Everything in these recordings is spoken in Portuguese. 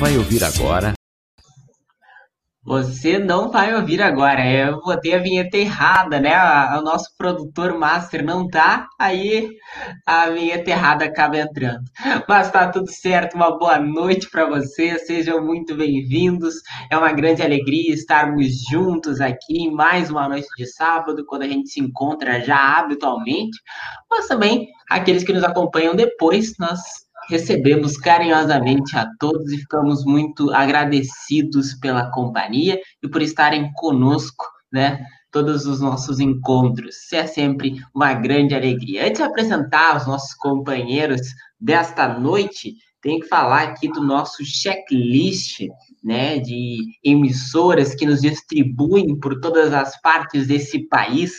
Vai ouvir agora você não vai ouvir agora. Eu botei a vinheta errada, né? O nosso produtor master não tá, aí a vinheta errada acaba entrando. Mas tá tudo certo. Uma boa noite para vocês. Sejam muito bem-vindos. É uma grande alegria estarmos juntos aqui em mais uma noite de sábado, quando a gente se encontra já habitualmente, mas também aqueles que nos acompanham depois, nós recebemos carinhosamente a todos e ficamos muito agradecidos pela companhia e por estarem conosco, né? Todos os nossos encontros. É sempre uma grande alegria. Antes de apresentar os nossos companheiros desta noite, tenho que falar aqui do nosso checklist, né, de emissoras que nos distribuem por todas as partes desse país.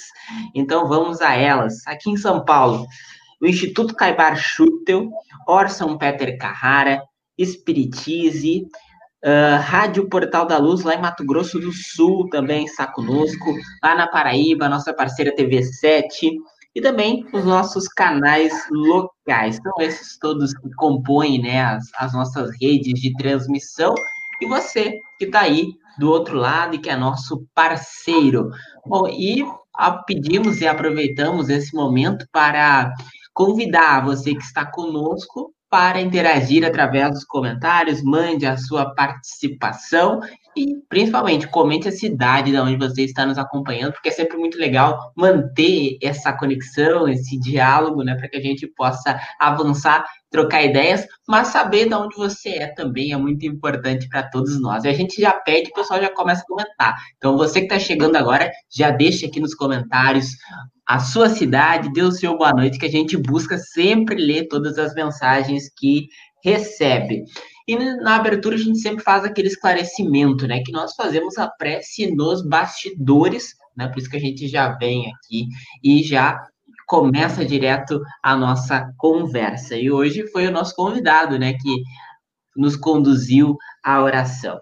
Então vamos a elas. Aqui em São Paulo, o Instituto Caibar Schutel, Orson Peter Carrara, Espiritize, uh, Rádio Portal da Luz, lá em Mato Grosso do Sul, também está conosco, lá na Paraíba, nossa parceira TV7, e também os nossos canais locais. São esses todos que compõem né, as, as nossas redes de transmissão, e você que está aí do outro lado e que é nosso parceiro. Bom, e pedimos e aproveitamos esse momento para convidar você que está conosco para interagir através dos comentários, mande a sua participação e, principalmente, comente a cidade de onde você está nos acompanhando, porque é sempre muito legal manter essa conexão, esse diálogo, né, para que a gente possa avançar trocar ideias, mas saber de onde você é também é muito importante para todos nós. E a gente já pede, o pessoal já começa a comentar. Então, você que está chegando agora, já deixa aqui nos comentários a sua cidade, dê o seu boa noite, que a gente busca sempre ler todas as mensagens que recebe. E na abertura a gente sempre faz aquele esclarecimento, né? Que nós fazemos a prece nos bastidores, né? Por isso que a gente já vem aqui e já começa direto a nossa conversa. E hoje foi o nosso convidado, né, que nos conduziu à oração.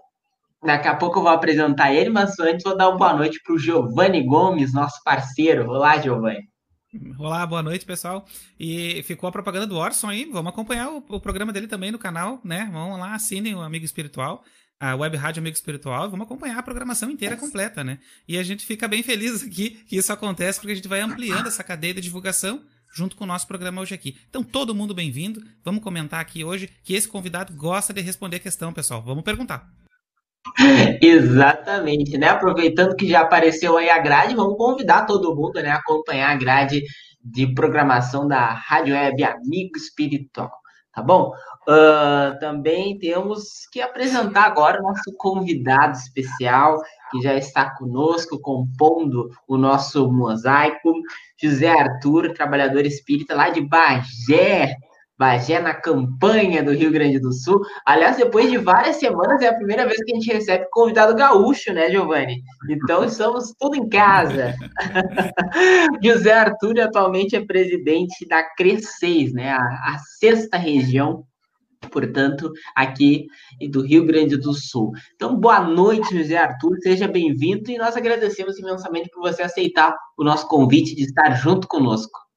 Daqui a pouco eu vou apresentar ele, mas antes vou dar uma boa noite para o Giovanni Gomes, nosso parceiro. Olá, Giovanni. Olá, boa noite, pessoal. E ficou a propaganda do Orson aí. Vamos acompanhar o, o programa dele também no canal, né? Vamos lá, assinem o Amigo Espiritual a Web Rádio Amigo Espiritual, vamos acompanhar a programação inteira completa, né? E a gente fica bem feliz aqui que isso acontece, porque a gente vai ampliando essa cadeia de divulgação junto com o nosso programa hoje aqui. Então, todo mundo bem-vindo. Vamos comentar aqui hoje que esse convidado gosta de responder a questão, pessoal. Vamos perguntar. Exatamente, né? Aproveitando que já apareceu aí a grade, vamos convidar todo mundo né, a acompanhar a grade de programação da Rádio Web Amigo Espiritual, tá bom? Uh, também temos que apresentar agora o nosso convidado especial, que já está conosco, compondo o nosso mosaico, José Arthur, trabalhador espírita lá de Bagé, Bagé na campanha do Rio Grande do Sul. Aliás, depois de várias semanas, é a primeira vez que a gente recebe convidado gaúcho, né, Giovanni? Então, estamos tudo em casa. José Arthur atualmente é presidente da CRE6, né, a, a sexta região portanto, aqui do Rio Grande do Sul. Então, boa noite, José Arthur, seja bem-vindo e nós agradecemos imensamente por você aceitar o nosso convite de estar junto conosco.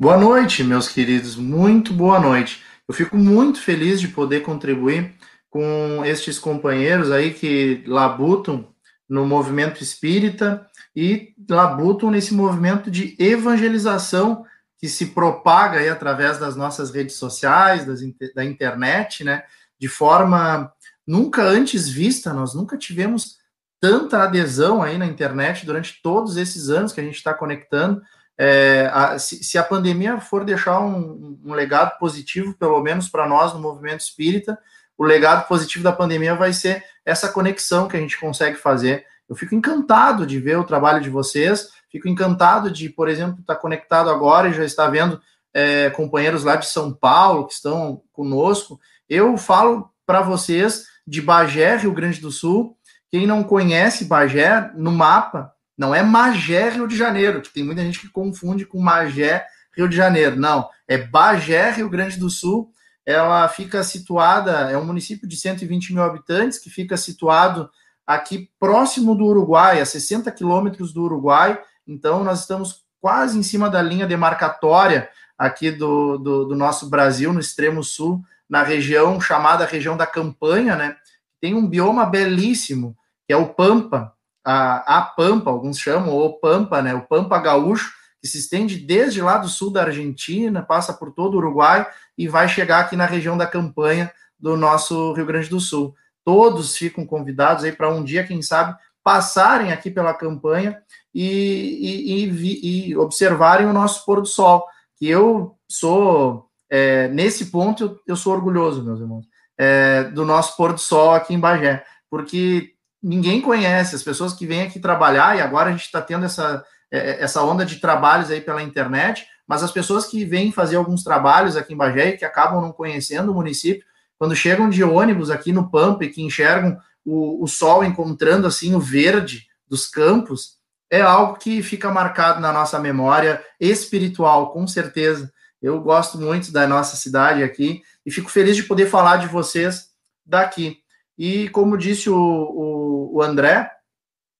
Boa noite, meus queridos, muito boa noite. Eu fico muito feliz de poder contribuir com estes companheiros aí que labutam no movimento espírita e labutam nesse movimento de evangelização que se propaga aí através das nossas redes sociais, das, da internet, né? De forma nunca antes vista, nós nunca tivemos tanta adesão aí na internet durante todos esses anos que a gente está conectando. É, a, se, se, a pandemia for deixar um, um legado positivo, pelo menos para nós no movimento espírita, o legado positivo da pandemia vai ser essa conexão que a gente consegue fazer. Eu fico encantado de ver o trabalho de vocês Fico encantado de, por exemplo, estar conectado agora e já estar vendo é, companheiros lá de São Paulo que estão conosco. Eu falo para vocês de Bagé, Rio Grande do Sul. Quem não conhece Bagé, no mapa, não é Magé, Rio de Janeiro, que tem muita gente que confunde com Magé, Rio de Janeiro. Não, é Bagé, Rio Grande do Sul. Ela fica situada, é um município de 120 mil habitantes, que fica situado aqui próximo do Uruguai, a 60 quilômetros do Uruguai, então, nós estamos quase em cima da linha demarcatória aqui do, do, do nosso Brasil, no extremo sul na região chamada região da Campanha, né? Tem um bioma belíssimo, que é o Pampa, a, a Pampa, alguns chamam, ou Pampa, né? O Pampa Gaúcho, que se estende desde lá do sul da Argentina, passa por todo o Uruguai e vai chegar aqui na região da Campanha do nosso Rio Grande do Sul. Todos ficam convidados aí para um dia, quem sabe, passarem aqui pela campanha e, e, e, e observarem o nosso pôr do sol. Que eu sou, é, nesse ponto, eu, eu, sou orgulhoso, meus irmãos, é, do nosso pôr do sol aqui em Bagé, porque ninguém conhece, as pessoas que vêm aqui trabalhar, e agora a gente está tendo essa, é, essa onda de trabalhos aí pela internet, mas as pessoas que vêm fazer alguns trabalhos aqui em Bagé e que acabam não conhecendo o município, quando chegam de ônibus aqui no Pampa e que enxergam o, o sol encontrando assim o verde dos campos, é algo que fica marcado na nossa memória espiritual, com certeza. Eu gosto muito da nossa cidade aqui e fico feliz de poder falar de vocês daqui. E como disse o, o, o André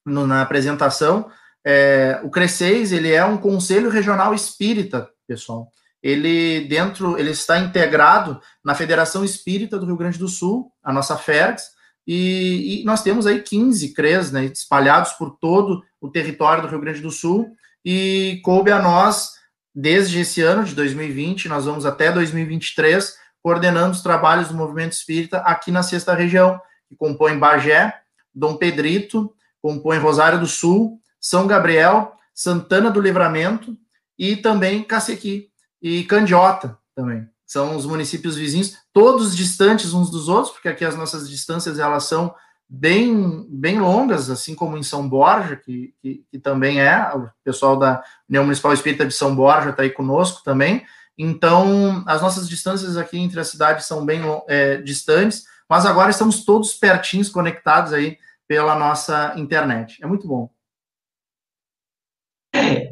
no, na apresentação, é, o Cresceis ele é um conselho regional espírita, pessoal. Ele dentro, ele está integrado na Federação Espírita do Rio Grande do Sul, a nossa FERGS, e, e, nós temos aí 15 CREs né, espalhados por todo o território do Rio Grande do Sul, e coube a nós, desde esse ano de 2020, nós vamos até 2023, coordenando os trabalhos do movimento espírita aqui na sexta região, que compõe Bagé, Dom Pedrito, compõe Rosário do Sul, São Gabriel, Santana do Livramento e também Cacequi e Candiota também. São os municípios vizinhos, todos distantes uns dos outros, porque aqui as nossas distâncias elas são bem, bem longas, assim como em São Borja, que, que, que também é, o pessoal da União Municipal Espírita de São Borja está aí conosco também. Então, as nossas distâncias aqui entre as cidades são bem é, distantes, mas agora estamos todos pertinhos, conectados aí pela nossa internet. É muito bom.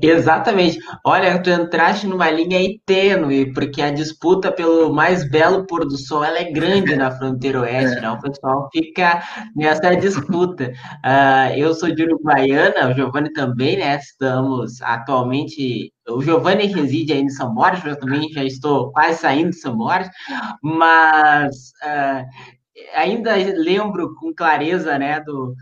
Exatamente. Olha, tu entraste numa linha aí tênue, porque a disputa pelo mais belo pôr do sol ela é grande na fronteira oeste, é. né? O pessoal fica nessa disputa. Uh, eu sou de Uruguaiana, o Giovanni também, né? Estamos atualmente. O Giovanni reside aí em São Borges, eu também já estou quase saindo de São Borges, mas uh, ainda lembro com clareza, né, do,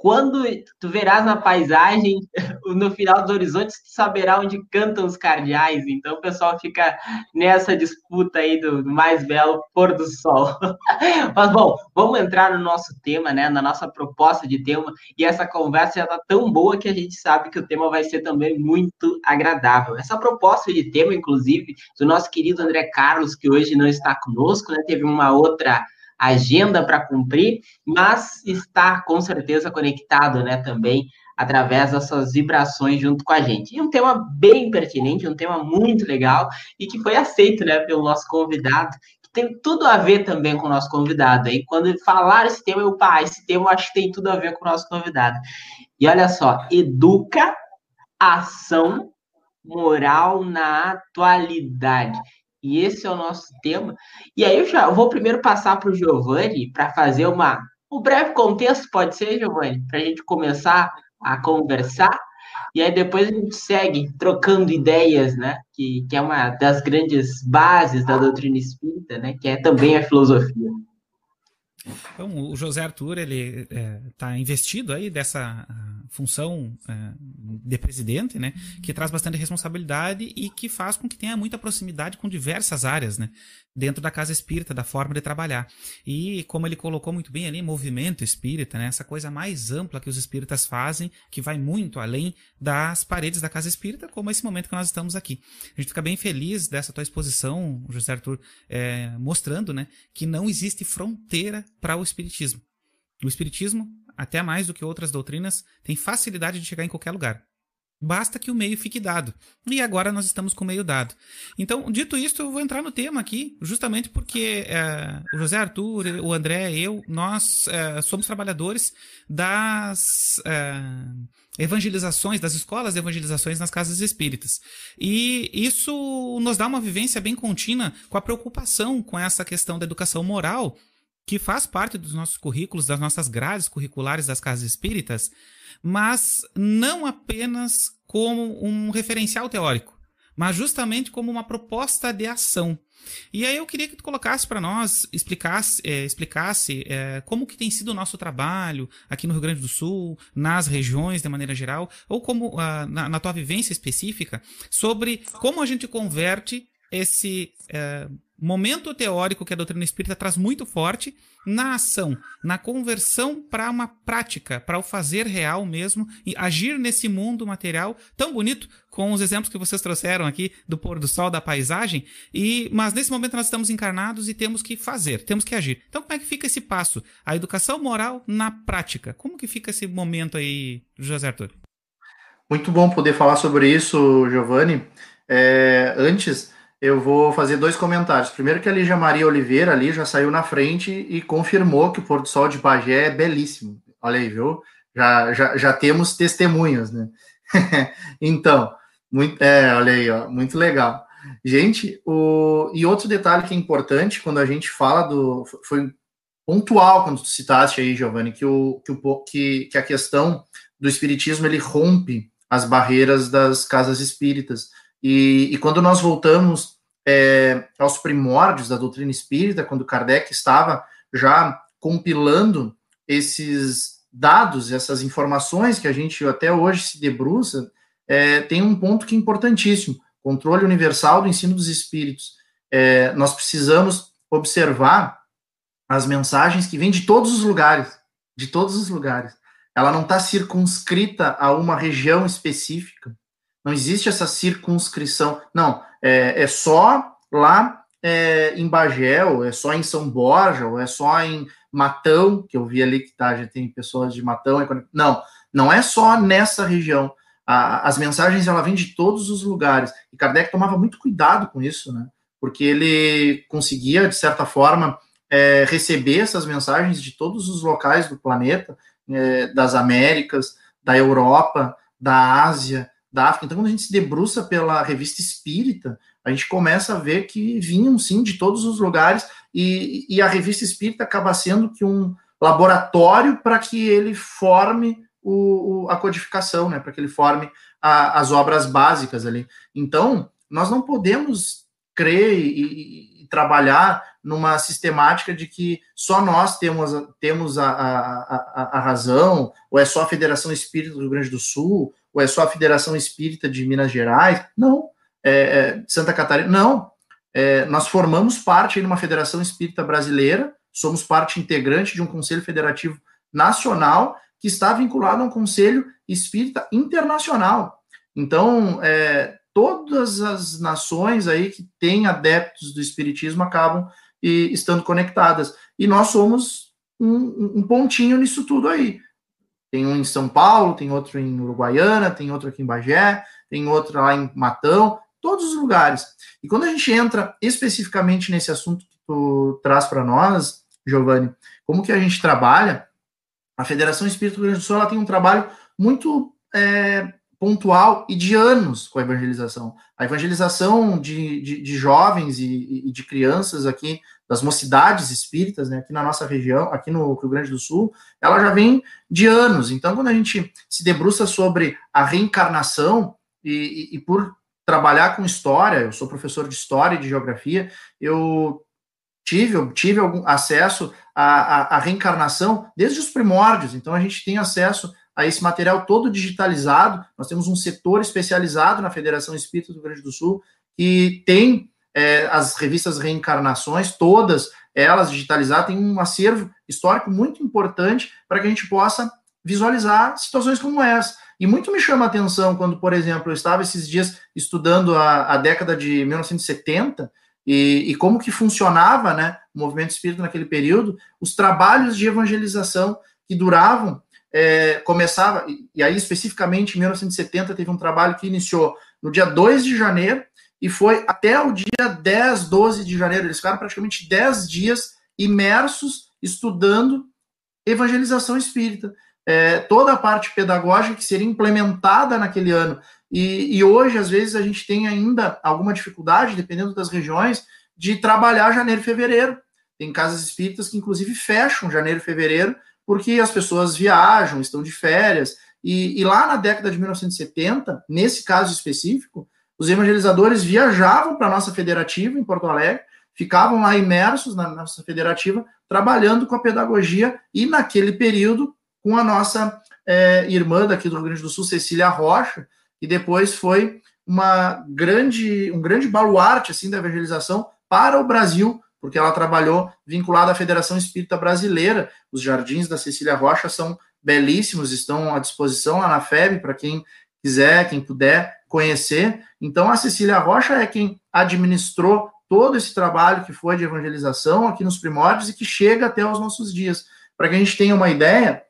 quando tu verás na paisagem, no final do horizonte, tu saberá onde cantam os cardeais. Então o pessoal fica nessa disputa aí do, mais belo pôr do sol. Mas bom, vamos entrar no nosso tema, né? Na nossa proposta de tema. E essa conversa já está tão boa que a gente sabe que o tema vai ser também muito agradável. Essa proposta de tema, inclusive, do nosso querido André Carlos, que hoje não está conosco, né? Teve uma outra agenda para cumprir, mas está com certeza conectado, né, também através dessas vibrações junto com a gente. E um tema bem pertinente, um tema muito legal e que foi aceito, né, pelo nosso convidado, tem tudo a ver também com o nosso convidado. E quando falar esse tema, eu, pá, esse tema eu acho que tem tudo a ver com o nosso convidado. E olha só, educa ação moral na atualidade. E esse é o nosso tema. E aí eu já vou primeiro passar para o Giovanni para fazer uma, um breve contexto, pode ser, Giovanni? Para a gente começar a conversar. E aí depois a gente segue trocando ideias, né? Que, que é uma das grandes bases da doutrina espírita, né? Que é também a filosofia. Então, o José Arthur, ele está é, tá investido aí dessa função é, de presidente, né, que traz bastante responsabilidade e que faz com que tenha muita proximidade com diversas áreas, né, dentro da casa espírita, da forma de trabalhar. E como ele colocou muito bem ali, movimento espírita, né, essa coisa mais ampla que os espíritas fazem, que vai muito além das paredes da casa espírita, como esse momento que nós estamos aqui. A gente fica bem feliz dessa tua exposição, José Arthur, é, mostrando, né, que não existe fronteira para o espiritismo. O espiritismo até mais do que outras doutrinas, tem facilidade de chegar em qualquer lugar. Basta que o meio fique dado. E agora nós estamos com o meio dado. Então, dito isso, eu vou entrar no tema aqui, justamente porque é, o José Arthur, o André, eu, nós é, somos trabalhadores das é, evangelizações, das escolas de evangelizações nas casas espíritas. E isso nos dá uma vivência bem contínua com a preocupação com essa questão da educação moral que faz parte dos nossos currículos, das nossas grades curriculares das casas espíritas, mas não apenas como um referencial teórico, mas justamente como uma proposta de ação. E aí eu queria que tu colocasse para nós, explicasse, é, explicasse é, como que tem sido o nosso trabalho aqui no Rio Grande do Sul, nas regiões de maneira geral, ou como uh, na, na, tua vivência específica, sobre como a gente converte esse uh, momento teórico que a doutrina espírita traz muito forte na ação, na conversão para uma prática, para o fazer real mesmo e agir nesse mundo material tão bonito com os exemplos que vocês trouxeram aqui do pôr do sol, da paisagem, e mas nesse momento nós estamos encarnados e temos que fazer, temos que agir. Então como é que fica esse passo? A educação moral na prática. Como que fica esse momento aí, José Arthur? Muito bom poder falar sobre isso, Giovanni. É, antes, eu vou fazer dois comentários. Primeiro que a Lígia Maria Oliveira ali já saiu na frente e confirmou que o pôr do sol de Bagé é belíssimo. Olha aí, viu? Já, já, já temos testemunhas, né? então, muito, é, olha aí, ó, muito legal. Gente, o, e outro detalhe que é importante quando a gente fala do. Foi pontual quando tu citaste aí, Giovanni, que, o, que, o, que, que a questão do espiritismo ele rompe as barreiras das casas espíritas e, e quando nós voltamos é, aos primórdios da doutrina espírita, quando Kardec estava já compilando esses dados, essas informações que a gente até hoje se debruça, é, tem um ponto que é importantíssimo: controle universal do ensino dos espíritos. É, nós precisamos observar as mensagens que vêm de todos os lugares, de todos os lugares. Ela não está circunscrita a uma região específica. Não existe essa circunscrição. Não, é, é só lá é, em Bagé, ou é só em São Borja, ou é só em Matão, que eu vi ali que tá, já tem pessoas de Matão. Não, não é só nessa região. A, as mensagens ela vêm de todos os lugares. E Kardec tomava muito cuidado com isso, né? Porque ele conseguia, de certa forma, é, receber essas mensagens de todos os locais do planeta, é, das Américas, da Europa, da Ásia, da África. Então, quando a gente se debruça pela revista espírita, a gente começa a ver que vinham sim de todos os lugares e, e a revista espírita acaba sendo que um laboratório para que ele forme o, o, a codificação, né, para que ele forme a, as obras básicas ali. Então, nós não podemos crer e, e, trabalhar numa sistemática de que só nós temos, temos a, a, a, a razão, ou é só a Federação Espírita do Rio Grande do Sul, ou é só a Federação Espírita de Minas Gerais? Não. É, é, Santa Catarina? Não. É, nós formamos parte de uma Federação Espírita Brasileira, somos parte integrante de um Conselho Federativo Nacional que está vinculado a um Conselho Espírita Internacional. Então, é, todas as nações aí que têm adeptos do Espiritismo acabam e, estando conectadas. E nós somos um, um pontinho nisso tudo aí. Tem um em São Paulo, tem outro em Uruguaiana, tem outro aqui em Bagé, tem outro lá em Matão, todos os lugares. E quando a gente entra especificamente nesse assunto que tu traz para nós, Giovanni, como que a gente trabalha, a Federação Espírita do Rio Grande do Sul ela tem um trabalho muito é, pontual e de anos com a evangelização. A evangelização de, de, de jovens e, e, de crianças aqui das mocidades espíritas, né, aqui na nossa região, aqui no Rio Grande do Sul, ela já vem de anos. Então, quando a gente se debruça sobre a reencarnação, e, e, e por trabalhar com história, eu sou professor de história e de geografia, eu tive, eu tive algum acesso à, à, à reencarnação desde os primórdios. Então, a gente tem acesso a esse material todo digitalizado. Nós temos um setor especializado na Federação Espírita do Grande do Sul que tem é, as revistas Reencarnações, todas elas digitalizadas, tem um acervo histórico muito importante para que a gente possa visualizar situações como essa. E muito me chama a atenção quando, por exemplo, eu estava esses dias estudando a, a década de 1970 e, e, como que funcionava né, o movimento espírita naquele período, os trabalhos de evangelização que duravam, é, começava, e aí especificamente em 1970 teve um trabalho que iniciou no dia 2 de janeiro e foi até o dia 10, 12 de janeiro. Eles ficaram praticamente 10 dias imersos estudando evangelização espírita. É, toda a parte pedagógica que seria implementada naquele ano. E, e, hoje, às vezes, a gente tem ainda alguma dificuldade, dependendo das regiões, de trabalhar janeiro e fevereiro. Tem casas espíritas que, inclusive, fecham janeiro e fevereiro, porque as pessoas viajam, estão de férias. E, e lá na década de 1970, nesse caso específico, os evangelizadores viajavam para a nossa federativa em Porto Alegre, ficavam lá imersos na nossa federativa, trabalhando com a pedagogia e, naquele período, com a nossa é, irmã daqui do Rio Grande do Sul, Cecília Rocha, que depois foi uma grande, um grande baluarte assim da evangelização para o Brasil, porque ela trabalhou vinculada à Federação Espírita Brasileira. Os jardins da Cecília Rocha são belíssimos, estão à disposição lá na FEB para quem quiser, quem puder conhecer. Então, a Cecília Rocha é quem administrou todo esse trabalho que foi de evangelização aqui nos primórdios e que chega até os nossos dias. Para que a gente tenha uma ideia,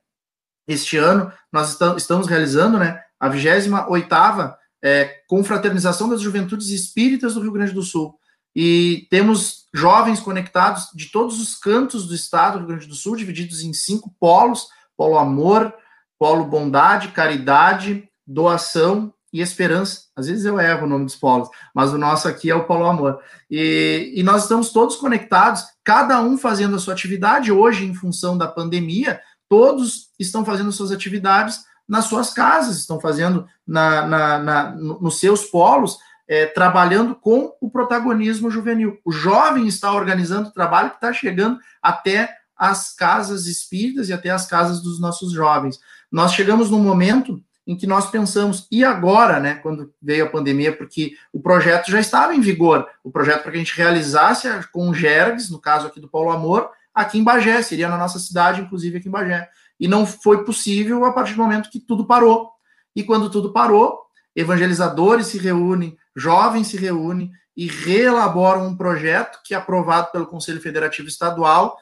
este ano nós estamos realizando né, a 28ª é, Confraternização das Juventudes Espíritas do Rio Grande do Sul. E temos jovens conectados de todos os cantos do estado do Rio Grande do Sul, divididos em cinco polos: polo amor, polo bondade, caridade, doação e esperança. Às vezes eu erro o nome dos polos, mas o nosso aqui é o polo amor. E, e nós estamos todos conectados, cada um fazendo a sua atividade. Hoje, em função da pandemia, todos estão fazendo suas atividades nas suas casas, estão fazendo na, na, na nos seus polos, é, trabalhando com o protagonismo juvenil. O jovem está organizando o trabalho que está chegando até as casas espíritas e até as casas dos nossos jovens. Nós chegamos num momento em que nós pensamos, e agora, né, quando veio a pandemia, porque o projeto já estava em vigor, o projeto para que a gente realizasse com o Gergs, no caso aqui do Paulo Amor, aqui em Bagé, seria na nossa cidade, inclusive aqui em Bagé. E não foi possível a partir do momento que tudo parou. E quando tudo parou, evangelizadores se reúnem, jovens se reúnem e reelaboram um projeto que, aprovado pelo Conselho Federativo Estadual,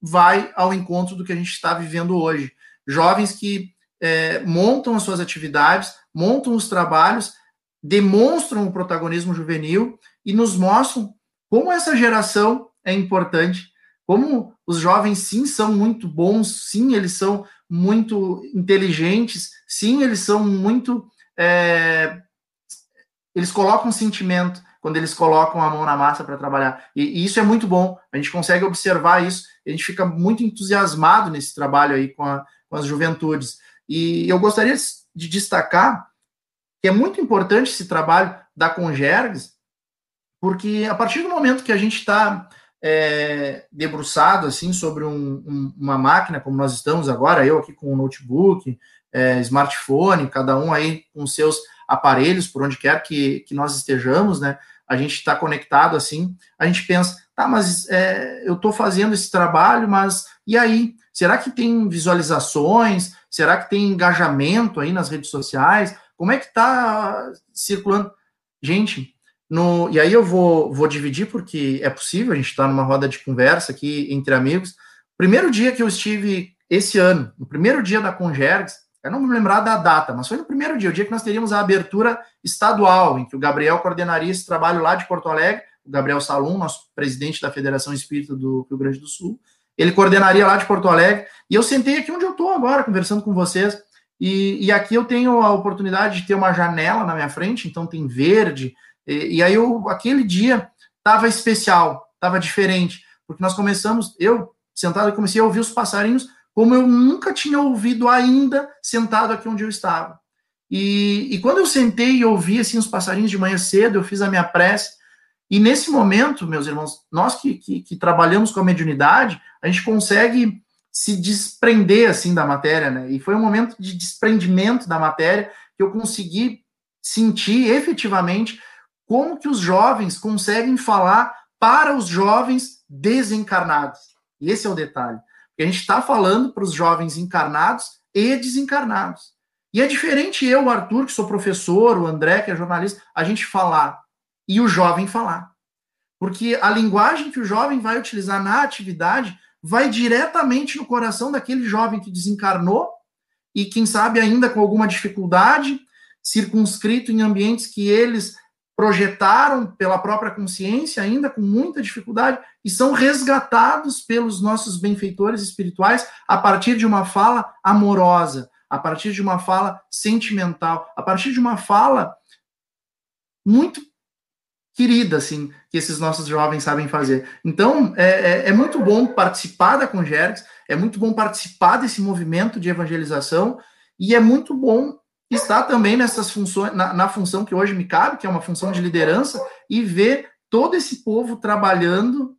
vai ao encontro do que a gente está vivendo hoje. Jovens que é, montam as suas atividades, montam os trabalhos, demonstram o protagonismo juvenil e nos mostram como essa geração é importante como os jovens, sim, são muito bons, sim, eles são muito inteligentes, sim, eles são muito. É, eles colocam sentimento quando eles colocam a mão na massa para trabalhar. E, e, isso é muito bom. A gente consegue observar isso, a gente fica muito entusiasmado nesse trabalho aí com, a, com as juventudes. E eu gostaria de destacar que é muito importante esse trabalho da Congergs, porque a partir do momento que a gente está é, debruçado assim sobre um, um, uma máquina como nós estamos agora, eu aqui com um notebook, é, smartphone, cada um aí com seus aparelhos por onde quer que, que nós estejamos, né? A gente está conectado assim, a gente pensa, tá, mas é, eu estou fazendo esse trabalho, mas e aí? Será que tem visualizações? Será que tem engajamento aí nas redes sociais? Como é que está circulando? Gente, no, e aí eu vou, vou dividir, porque é possível, a gente está numa roda de conversa aqui entre amigos. Primeiro dia que eu estive esse ano, no primeiro dia da Congergs, eu não me lembrar da data, mas foi no primeiro dia, o dia que nós teríamos a abertura estadual, em que o Gabriel coordenaria esse trabalho lá de Porto Alegre, o Gabriel Salum, nosso presidente da Federação Espírita do Rio Grande do Sul, ele coordenaria lá de Porto Alegre, e eu sentei aqui onde eu estou agora, conversando com vocês, e, e aqui eu tenho a oportunidade de ter uma janela na minha frente, então tem verde, e, e aí eu, aquele dia estava especial, estava diferente, porque nós começamos, eu sentado, comecei a ouvir os passarinhos como eu nunca tinha ouvido ainda sentado aqui onde eu estava. E, e quando eu sentei e ouvi assim os passarinhos de manhã cedo, eu fiz a minha prece. E nesse momento, meus irmãos, nós que, que, que trabalhamos com a mediunidade, a gente consegue se desprender assim da matéria, né? E foi um momento de desprendimento da matéria que eu consegui sentir efetivamente como que os jovens conseguem falar para os jovens desencarnados. E esse é o detalhe. Porque a gente está falando para os jovens encarnados e desencarnados. E é diferente eu, o Arthur, que sou professor, o André, que é jornalista, a gente falar e o jovem falar. Porque a linguagem que o jovem vai utilizar na atividade vai diretamente no coração daquele jovem que desencarnou e, quem sabe, ainda com alguma dificuldade, circunscrito em ambientes que eles projetaram pela própria consciência, ainda com muita dificuldade, e são resgatados pelos nossos benfeitores espirituais a partir de uma fala amorosa, a partir de uma fala sentimental, a partir de uma fala muito querida, assim, que esses nossos jovens sabem fazer. Então, é, é, é muito bom participar da Congergs, é muito bom participar desse movimento de evangelização, e é muito bom estar também nessas funções, na, na função que hoje me cabe, que é uma função de liderança, e ver todo esse povo trabalhando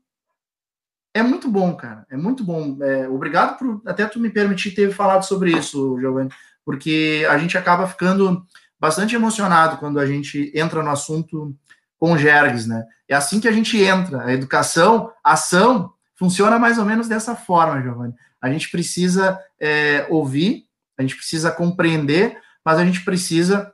é muito bom, cara. É muito bom. É, obrigado por até tu me permitir ter falado sobre isso, Giovanni, porque a gente acaba ficando bastante emocionado quando a gente entra no assunto com o Gerges, né? É assim que a gente entra. A educação, a ação, funciona mais ou menos dessa forma, Giovanni. A gente precisa é, ouvir, a gente precisa compreender, mas a gente precisa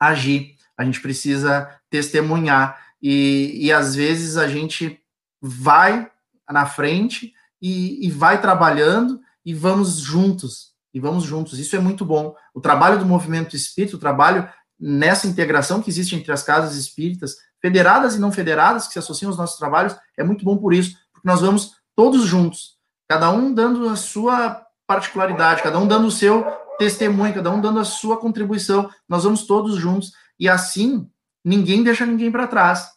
agir, a gente precisa testemunhar. E, e às vezes a gente vai na frente e, e vai trabalhando e vamos juntos. E vamos juntos. Isso é muito bom. O trabalho do movimento espírita, o trabalho nessa integração que existe entre as casas espíritas, federadas e não federadas, que se associam aos nossos trabalhos, é muito bom por isso, porque nós vamos todos juntos, cada um dando a sua particularidade, cada um dando o seu testemunho, cada um dando a sua contribuição, nós vamos todos juntos, e assim ninguém deixa ninguém para trás.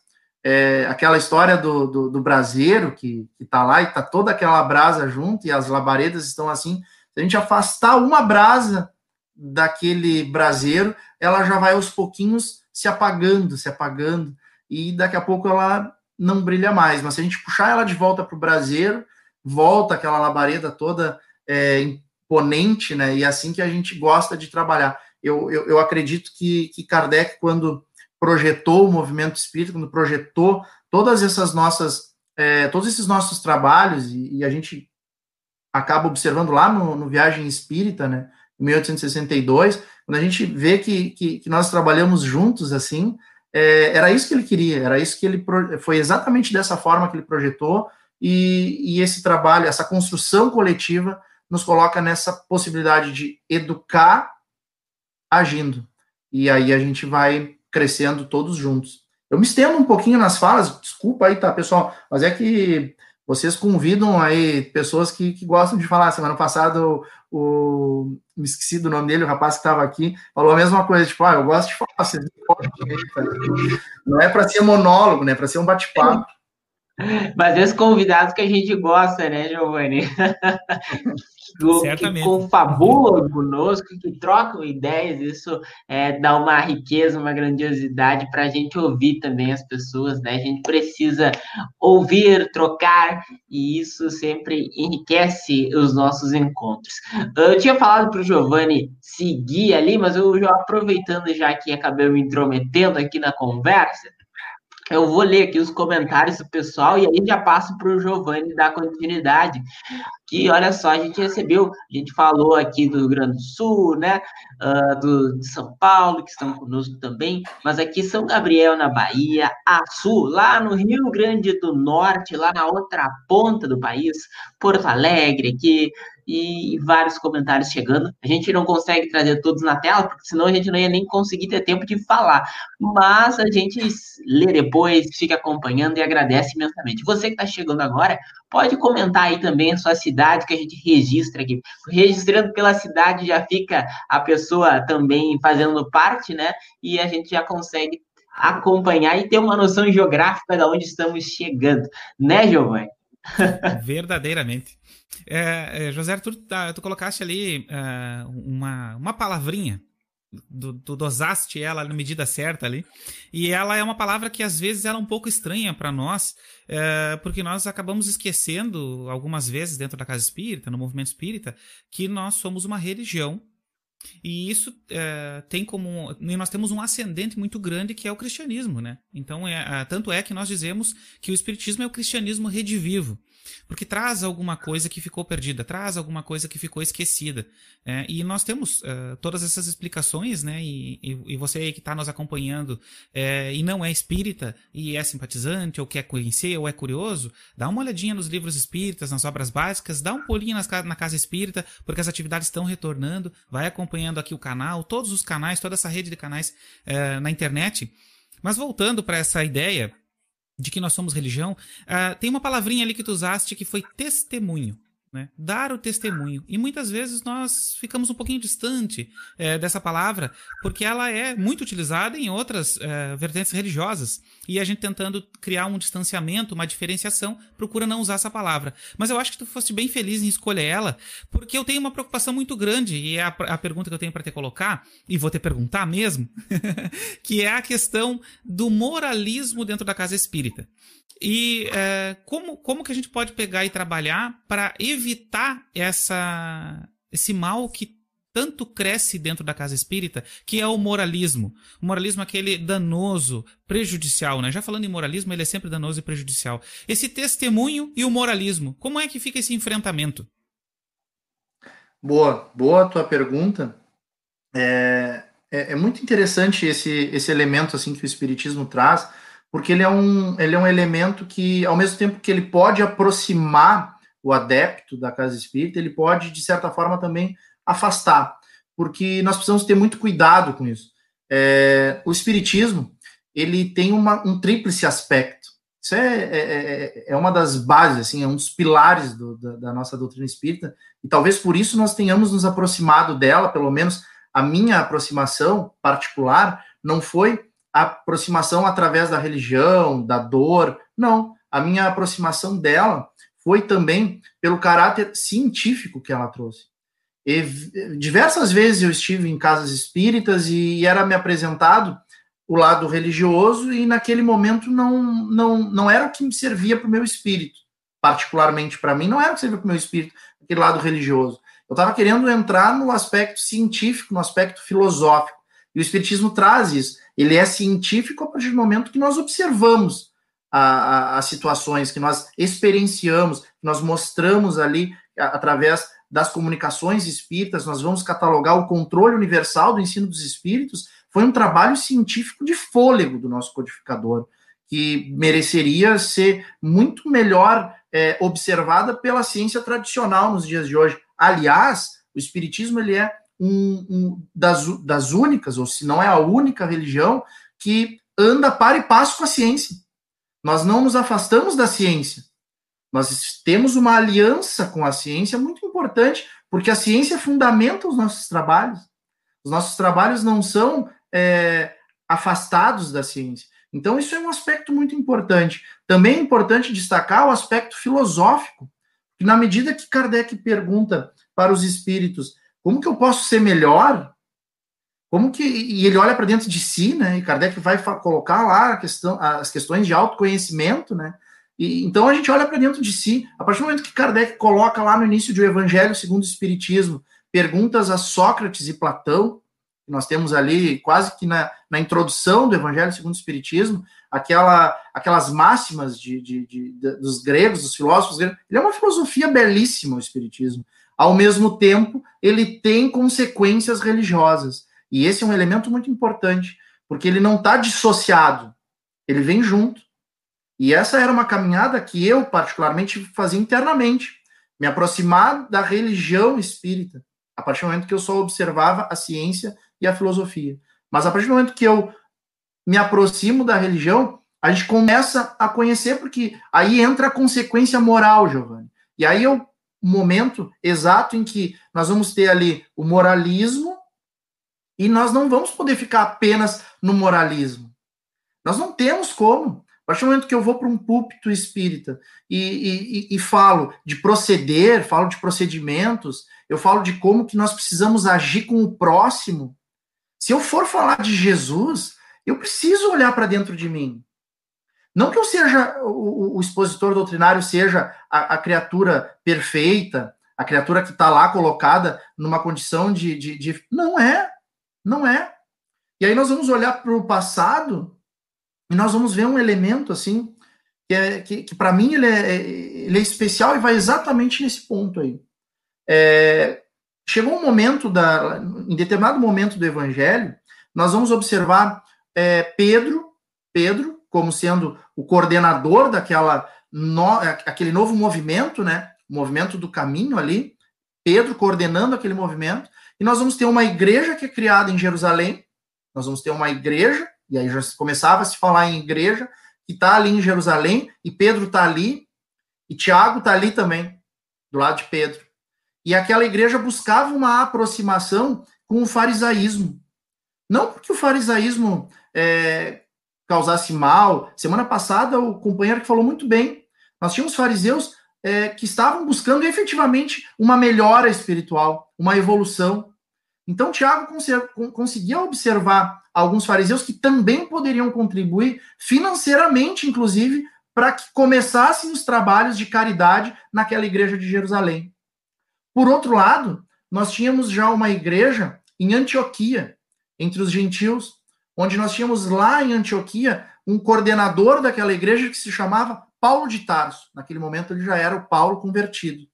É, aquela história do, do, do braseiro que, está lá e está toda aquela brasa junto e as labaredas estão assim. Se a gente afastar uma brasa daquele braseiro, ela já vai aos pouquinhos se apagando, se apagando, e daqui a pouco ela não brilha mais. Mas se a gente puxar ela de volta para o braseiro, volta aquela labareda toda é, imponente, né? E é assim que a gente gosta de trabalhar. Eu, eu, eu acredito que, que Kardec, quando projetou o movimento espírita, quando projetou todas essas nossas, é, todos esses nossos trabalhos, e, e, a gente acaba observando lá no, no Viagem Espírita, né, em 1862, quando a gente vê que, que, que nós trabalhamos juntos assim, é, era isso que ele queria, era isso que ele foi exatamente dessa forma que ele projetou, e, e esse trabalho, essa construção coletiva, nos coloca nessa possibilidade de educar agindo. E aí a gente vai crescendo todos juntos. Eu me estendo um pouquinho nas falas, desculpa aí, tá, pessoal, mas é que vocês convidam aí pessoas que, que gostam de falar. Semana passada, o, o, me esqueci do nome dele, o rapaz que estava aqui, falou a mesma coisa, tipo, ah, eu gosto de falar, vocês não é para ser monólogo, né, é para ser um bate-papo. Mas esses convidados que a gente gosta, né, Giovanni? que confabulam conosco, que trocam ideias, isso é, dá uma riqueza, uma grandiosidade para a gente ouvir também as pessoas, né? A gente precisa ouvir, trocar, e isso sempre enriquece os nossos encontros. Eu tinha falado para o Giovanni seguir ali, mas eu já aproveitando já que acabei me intrometendo aqui na conversa, eu vou ler aqui os comentários do pessoal e aí já passo para o Giovanni dar continuidade. Que olha só, a gente recebeu, a gente falou aqui do Rio Grande do Sul, né? Uh, do, de São Paulo, que estão conosco também, mas aqui São Gabriel na Bahia, Açu, lá no Rio Grande do Norte, lá na outra ponta do país, Porto Alegre, aqui, e vários comentários chegando. A gente não consegue trazer todos na tela, porque senão a gente não ia nem conseguir ter tempo de falar. Mas a gente lê depois, fica acompanhando e agradece imensamente. Você que está chegando agora, pode comentar aí também a sua cidade que a gente registra aqui. Registrando pela cidade já fica a pessoa também fazendo parte, né? E a gente já consegue acompanhar e ter uma noção geográfica de onde estamos chegando, né, Giovanni? Verdadeiramente. É, é, José, tu, tá, tu colocaste ali uh, uma, uma palavrinha, tu, tu dosaste ela na medida certa ali, e ela é uma palavra que às vezes ela é um pouco estranha para nós, uh, porque nós acabamos esquecendo algumas vezes dentro da casa espírita, no movimento espírita, que nós somos uma religião e isso é, tem como. Nós temos um ascendente muito grande que é o cristianismo, né? Então, é, tanto é que nós dizemos que o espiritismo é o cristianismo redivivo. Porque traz alguma coisa que ficou perdida, traz alguma coisa que ficou esquecida. É, e nós temos uh, todas essas explicações, né? E, e, e você aí que está nos acompanhando é, e não é espírita, e é simpatizante, ou quer conhecer, ou é curioso, dá uma olhadinha nos livros espíritas, nas obras básicas, dá um pulinho nas, na casa espírita, porque as atividades estão retornando, vai acompanhando aqui o canal, todos os canais, toda essa rede de canais é, na internet. Mas voltando para essa ideia de que nós somos religião, uh, tem uma palavrinha ali que tu usaste que foi testemunho. Né? Dar o testemunho. E muitas vezes nós ficamos um pouquinho distante é, dessa palavra, porque ela é muito utilizada em outras é, vertentes religiosas. E a gente tentando criar um distanciamento, uma diferenciação, procura não usar essa palavra. Mas eu acho que tu foste bem feliz em escolher ela, porque eu tenho uma preocupação muito grande, e é a, a pergunta que eu tenho para te colocar, e vou te perguntar mesmo, que é a questão do moralismo dentro da casa espírita. E é, como, como que a gente pode pegar e trabalhar para evitar essa, esse mal que tanto cresce dentro da casa espírita, que é o moralismo. O moralismo é aquele danoso, prejudicial, né? Já falando em moralismo, ele é sempre danoso e prejudicial. Esse testemunho e o moralismo, como é que fica esse enfrentamento? Boa, boa a tua pergunta. É, é, é muito interessante esse, esse elemento assim que o espiritismo traz porque ele é um, ele é um elemento que, ao mesmo tempo que ele pode aproximar o adepto da casa espírita, ele pode, de certa forma, também afastar, porque nós precisamos ter muito cuidado com isso. É, o espiritismo, ele tem uma, um tríplice aspecto. Isso é, é, é, é, uma das bases, assim, é um dos pilares do, da, da nossa doutrina espírita, e talvez por isso nós tenhamos nos aproximado dela, pelo menos a minha aproximação particular, não foi aproximação através da religião, da dor. Não, a minha aproximação dela foi também pelo caráter científico que ela trouxe. E, diversas vezes eu estive em casas espíritas e era me apresentado o lado religioso e naquele momento não não, não era o que me servia para o meu espírito, particularmente para mim, não era o que servia para o meu espírito, aquele lado religioso. Eu estava querendo entrar no aspecto científico, no aspecto filosófico. E o Espiritismo traz isso. Ele é científico a partir do momento que nós observamos as situações, que nós experienciamos, que nós mostramos ali a, através das comunicações espíritas, nós vamos catalogar o controle universal do ensino dos espíritos. Foi um trabalho científico de fôlego do nosso codificador, que mereceria ser muito melhor é, observada pela ciência tradicional nos dias de hoje. Aliás, o espiritismo ele é um, um, das, das únicas, ou se não é a única religião, que anda para e passo com a ciência. Nós não nos afastamos da ciência. Nós temos uma aliança com a ciência muito importante, porque a ciência fundamenta os nossos trabalhos. Os nossos trabalhos não são é, afastados da ciência. Então, isso é um aspecto muito importante. Também é importante destacar o aspecto filosófico, que na medida que Kardec pergunta para os espíritos como que eu posso ser melhor? Como que e ele olha para dentro de si, né? E Kardec vai colocar lá questão, as questões de autoconhecimento, né? E, então a gente olha para dentro de si. A partir do momento que Kardec coloca lá no início do Evangelho segundo o Espiritismo perguntas a Sócrates e Platão, nós temos ali quase que na, na introdução do Evangelho segundo o Espiritismo, aquela, aquelas máximas de, de, de, de, dos gregos, dos filósofos gregos. Ele é uma filosofia belíssima, o Espiritismo. Ao mesmo tempo, ele tem consequências religiosas. E esse é um elemento muito importante, porque ele não está dissociado, ele vem junto. E essa era uma caminhada que eu, particularmente, fazia internamente, me aproximar da religião espírita, a partir do momento que eu só observava a ciência e a filosofia. Mas a partir do momento que eu me aproximo da religião, a gente começa a conhecer, porque aí entra a consequência moral, Giovanni. E aí eu momento exato em que nós vamos ter ali o moralismo e nós não vamos poder ficar apenas no moralismo. Nós não temos como. A partir do momento que eu vou para um púlpito espírita e, e, e, falo de proceder, falo de procedimentos, eu falo de como que nós precisamos agir com o próximo. Se eu for falar de Jesus, eu preciso olhar para dentro de mim. Não que eu seja, o, o expositor doutrinário seja a, a, criatura perfeita, a criatura que está lá colocada numa condição de, de, de, Não é. Não é. E aí nós vamos olhar para o passado e nós vamos ver um elemento assim que, é, que, que para mim ele é, ele é especial e vai exatamente nesse ponto aí. É, chegou um momento da, em determinado momento do Evangelho, nós vamos observar é, Pedro, Pedro como sendo o coordenador daquela no, aquele novo movimento, né? O movimento do caminho ali, Pedro coordenando aquele movimento, e nós vamos ter uma igreja que é criada em Jerusalém. Nós vamos ter uma igreja, e aí já começava a se falar em igreja, que está ali em Jerusalém, e Pedro está ali, e Tiago está ali também. do lado de Pedro. E aquela igreja buscava uma aproximação com o farisaísmo. Não porque o farisaísmo é, causasse mal. Semana passada, o companheiro que falou muito bem. Nós tínhamos fariseus é, que estavam buscando efetivamente uma melhora espiritual, uma evolução. Então, Tiago conseguia observar alguns fariseus que também poderiam contribuir financeiramente, inclusive, para que começassem os trabalhos de caridade naquela igreja de Jerusalém. Por outro lado, nós tínhamos já uma igreja em Antioquia, entre os gentios, onde nós tínhamos lá em Antioquia um coordenador daquela igreja que se chamava Paulo de Tarso. Naquele momento ele já era o Paulo convertido.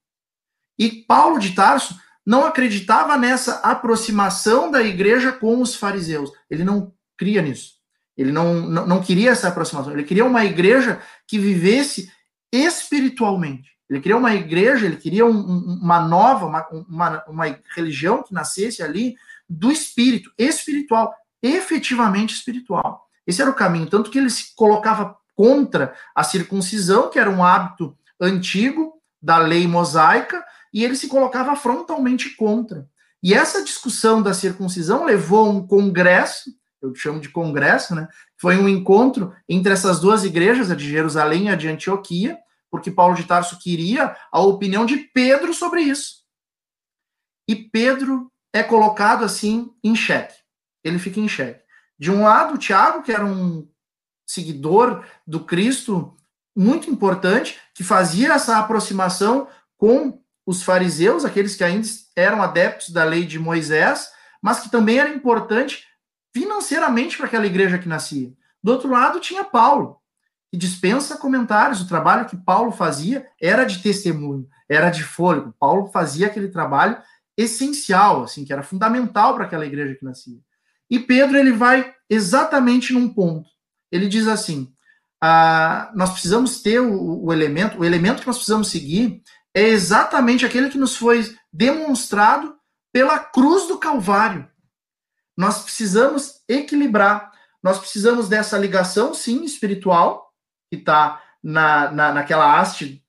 E Paulo de Tarso não acreditava nessa aproximação da igreja com os fariseus. Ele não cria nisso. Ele não, não, não queria essa aproximação. Ele queria uma igreja que vivesse espiritualmente. Ele queria uma igreja, ele queria um, uma nova, uma, uma, uma religião que nascesse ali do espírito, espiritual, efetivamente espiritual. Esse era o caminho. Tanto que ele se colocava contra a circuncisão, que era um hábito antigo da lei mosaica, e ele se colocava frontalmente contra. E essa discussão da circuncisão levou a um congresso, eu chamo de congresso, né? Foi um encontro entre essas duas igrejas, a de Jerusalém e a de Antioquia, porque Paulo de Tarso queria a opinião de Pedro sobre isso. E Pedro é colocado assim em xeque. Ele fica em xeque. De um lado, Tiago, que era um seguidor do Cristo muito importante, que fazia essa aproximação com os fariseus, aqueles que ainda eram adeptos da lei de Moisés, mas que também era importante financeiramente para aquela igreja que nascia. Do outro lado, tinha Paulo, que dispensa comentários. O trabalho que Paulo fazia era de testemunho, era de fôlego. Paulo fazia aquele trabalho essencial, assim, que era fundamental para aquela igreja que nascia. E Pedro ele vai exatamente num ponto. Ele diz assim: ah, nós precisamos ter o, o elemento, o elemento que nós precisamos seguir é exatamente aquele que nos foi demonstrado pela cruz do Calvário. Nós precisamos equilibrar, nós precisamos dessa ligação, sim, espiritual, que está na, na, naquela haste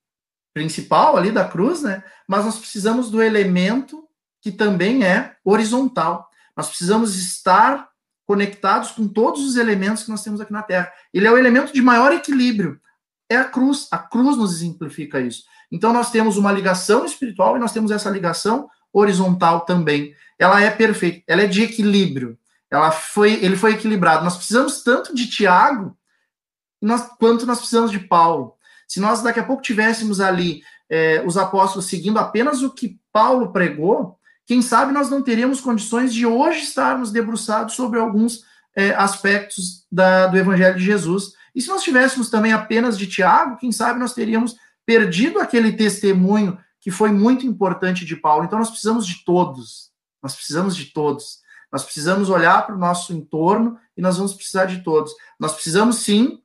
principal ali da cruz, né? Mas nós precisamos do elemento que também é horizontal. Nós precisamos estar conectados com todos os elementos que nós temos aqui na Terra. Ele é o elemento de maior equilíbrio. É a cruz. A cruz nos exemplifica isso. Então nós temos uma ligação espiritual e nós temos essa ligação horizontal também. Ela é perfeita, ela é de equilíbrio. Ela foi, ele foi equilibrado. Nós precisamos tanto de Tiago nós, quanto nós precisamos de Paulo. Se nós daqui a pouco tivéssemos ali é, os apóstolos seguindo apenas o que Paulo pregou, quem sabe nós não teríamos condições de hoje estarmos debruçados sobre alguns é, aspectos da, do Evangelho de Jesus. E se nós tivéssemos também apenas de Tiago, quem sabe nós teríamos perdido aquele testemunho que foi muito importante de Paulo. Então nós precisamos de todos. Nós precisamos de todos. Nós precisamos olhar para o nosso entorno e nós vamos precisar de todos. Nós precisamos sim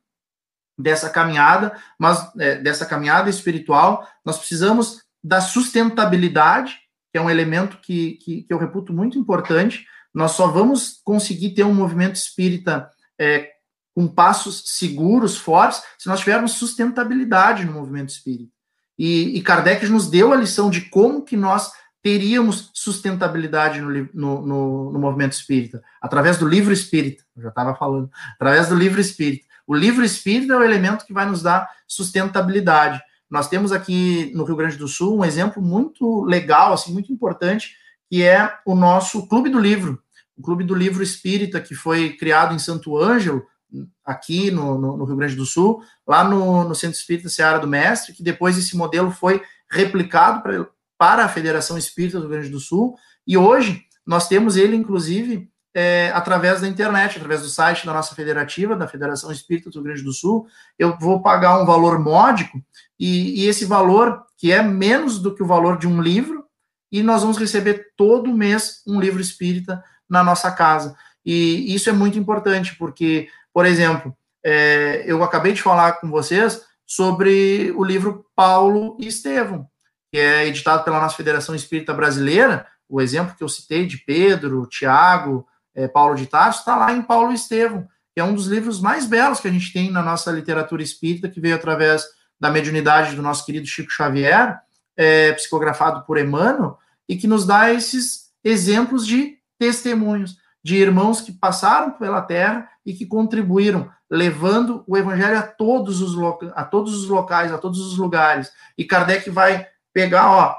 dessa caminhada, mas é, dessa caminhada espiritual, nós precisamos da sustentabilidade, que é um elemento que, que, que eu reputo muito importante. Nós só vamos conseguir ter um movimento espírita é, com passos seguros, fortes, se nós tivermos sustentabilidade no movimento espírita. E, e Kardec nos deu a lição de como que nós teríamos sustentabilidade no, no, no, no movimento espírita, através do livro espírita, eu já estava falando, através do livro espírita. O livro espírita é o elemento que vai nos dar sustentabilidade. Nós temos aqui no Rio Grande do Sul um exemplo muito legal, assim, muito importante, que é o nosso Clube do Livro, o Clube do Livro Espírita, que foi criado em Santo Ângelo, aqui no, no, no Rio Grande do Sul, lá no, no Centro Espírita Seara do Mestre, que depois esse modelo foi replicado pra, para a Federação Espírita do Rio Grande do Sul, e hoje nós temos ele, inclusive, é, através da internet, através do site da nossa federativa, da Federação Espírita do Rio Grande do Sul, eu vou pagar um valor módico, e, e esse valor, que é menos do que o valor de um livro, e nós vamos receber todo mês um livro espírita na nossa casa. E isso é muito importante, porque por exemplo, é, eu acabei de falar com vocês sobre o livro Paulo e Estevão, que é editado pela nossa Federação Espírita Brasileira. O exemplo que eu citei de Pedro, Tiago, é, Paulo de Tarso, está lá em Paulo e Estevão, que é um dos livros mais belos que a gente tem na nossa literatura espírita, que veio através da mediunidade do nosso querido Chico Xavier, é, psicografado por Emmanuel, e que nos dá esses exemplos de testemunhos, de irmãos que passaram pela terra e que contribuíram, levando o evangelho a todos os, a todos os locais, a todos os lugares. E Kardec vai pegar, ó,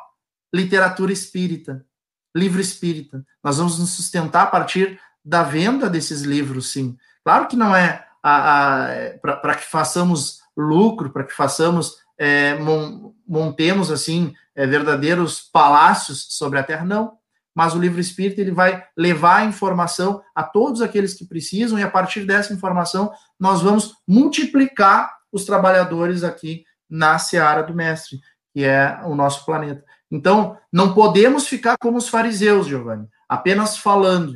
literatura espírita, livro espírita. Nós vamos nos sustentar a partir da venda desses livros, sim. Claro que não é para que façamos lucro, para que façamos, é, montemos assim é, verdadeiros palácios sobre a terra, não. Mas o livro espírita ele vai levar a informação a todos aqueles que precisam e a partir dessa informação nós vamos multiplicar os trabalhadores aqui na seara do mestre, que é o nosso planeta. Então, não podemos ficar como os fariseus, Giovanni, apenas falando,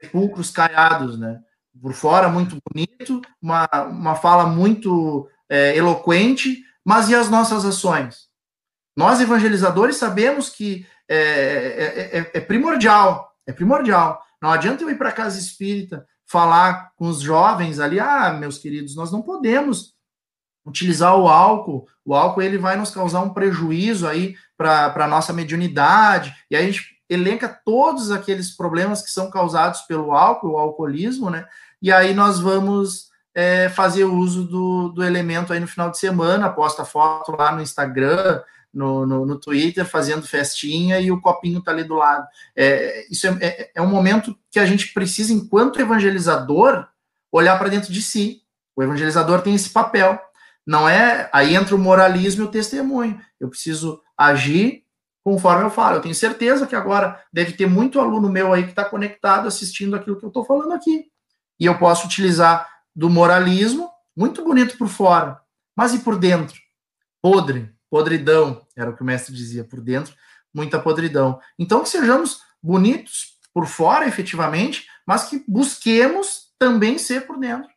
sepulcros caiados, né? Por fora, muito bonito, uma, uma fala muito é, eloquente, mas e as nossas ações? Nós, evangelizadores, sabemos que é, é, é, é primordial, é primordial. Não adianta eu ir para casa espírita, falar com os jovens ali, ah, meus queridos, nós não podemos utilizar o álcool, o álcool ele vai nos causar um prejuízo aí para a nossa mediunidade, e aí a gente elenca todos aqueles problemas que são causados pelo álcool, o alcoolismo, né? E aí nós vamos é, fazer uso do, do elemento aí no final de semana, posta foto lá no Instagram, no, no, no, Twitter, fazendo festinha e o copinho tá ali do lado. É, isso é, é, é um momento que a gente precisa, enquanto evangelizador, olhar para dentro de si. O evangelizador tem esse papel. Não é. Aí entra o moralismo e o testemunho. Eu preciso agir conforme eu falo. Eu tenho certeza que agora deve ter muito aluno meu aí que está conectado assistindo aquilo que eu estou falando aqui. E eu posso utilizar do moralismo, muito bonito por fora, mas e por dentro? Podre, podridão, era o que o mestre dizia, por dentro, muita podridão. Então que sejamos bonitos por fora, efetivamente, mas que busquemos também ser por dentro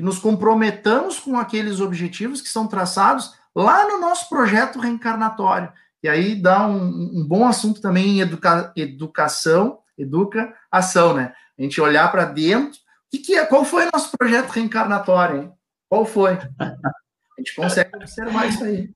e nos comprometamos com aqueles objetivos que são traçados lá no nosso projeto reencarnatório. E aí dá um, um bom assunto também em educa, educação, educa ação, né? A gente olhar para dentro. Que que é, qual foi o nosso projeto reencarnatório, hein? Qual foi? A gente consegue observar isso aí.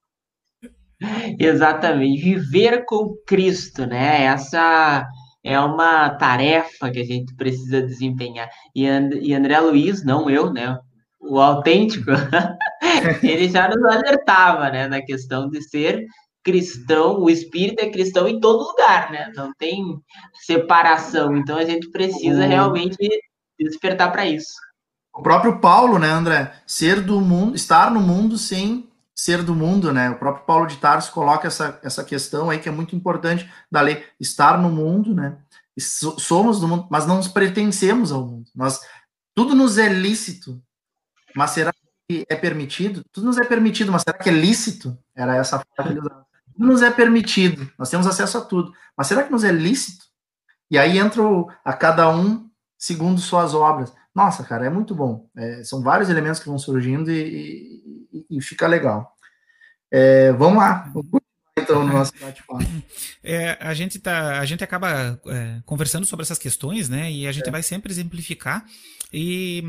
Exatamente, viver com Cristo, né? Essa é uma tarefa que a gente precisa desempenhar. E, And e André Luiz, não eu, né? o autêntico, ele já nos alertava, né, na questão de ser cristão, o espírito é cristão em todo lugar, né? Não tem separação. Então a gente precisa realmente despertar para isso. O próprio Paulo, né, André? Ser do mundo, estar no mundo sem ser do mundo, né? O próprio Paulo de Tarso coloca essa, essa questão aí que é muito importante da lei estar no mundo, né? Somos do mundo, mas não nos pertencemos ao mundo. Nós tudo nos é lícito, mas será que é permitido? Tudo nos é permitido, mas será que é lícito? Era essa frase. Tudo nos é permitido, nós temos acesso a tudo, mas será que nos é lícito? E aí entra o, a cada um segundo suas obras. Nossa, cara, é muito bom. É, são vários elementos que vão surgindo e, e, e fica legal. É, vamos lá. Então, no nosso bate-papo. É, a gente tá, a gente acaba é, conversando sobre essas questões, né? E a gente é. vai sempre exemplificar. E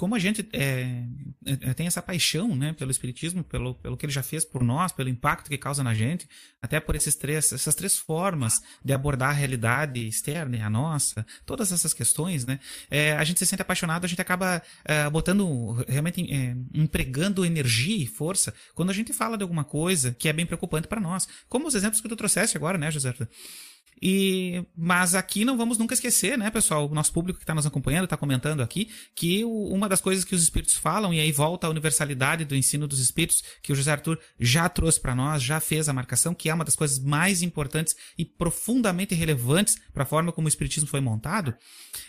como a gente é, é, tem essa paixão né, pelo Espiritismo, pelo, pelo que ele já fez por nós, pelo impacto que causa na gente, até por esses três, essas três formas de abordar a realidade externa a nossa, todas essas questões, né, é, a gente se sente apaixonado, a gente acaba é, botando, realmente é, empregando energia e força quando a gente fala de alguma coisa que é bem preocupante para nós. Como os exemplos que tu trouxeste agora, né, José? E, mas aqui não vamos nunca esquecer, né, pessoal? O nosso público que está nos acompanhando, está comentando aqui, que o, uma das coisas que os espíritos falam, e aí volta a universalidade do ensino dos espíritos, que o José Arthur já trouxe para nós, já fez a marcação, que é uma das coisas mais importantes e profundamente relevantes para a forma como o espiritismo foi montado.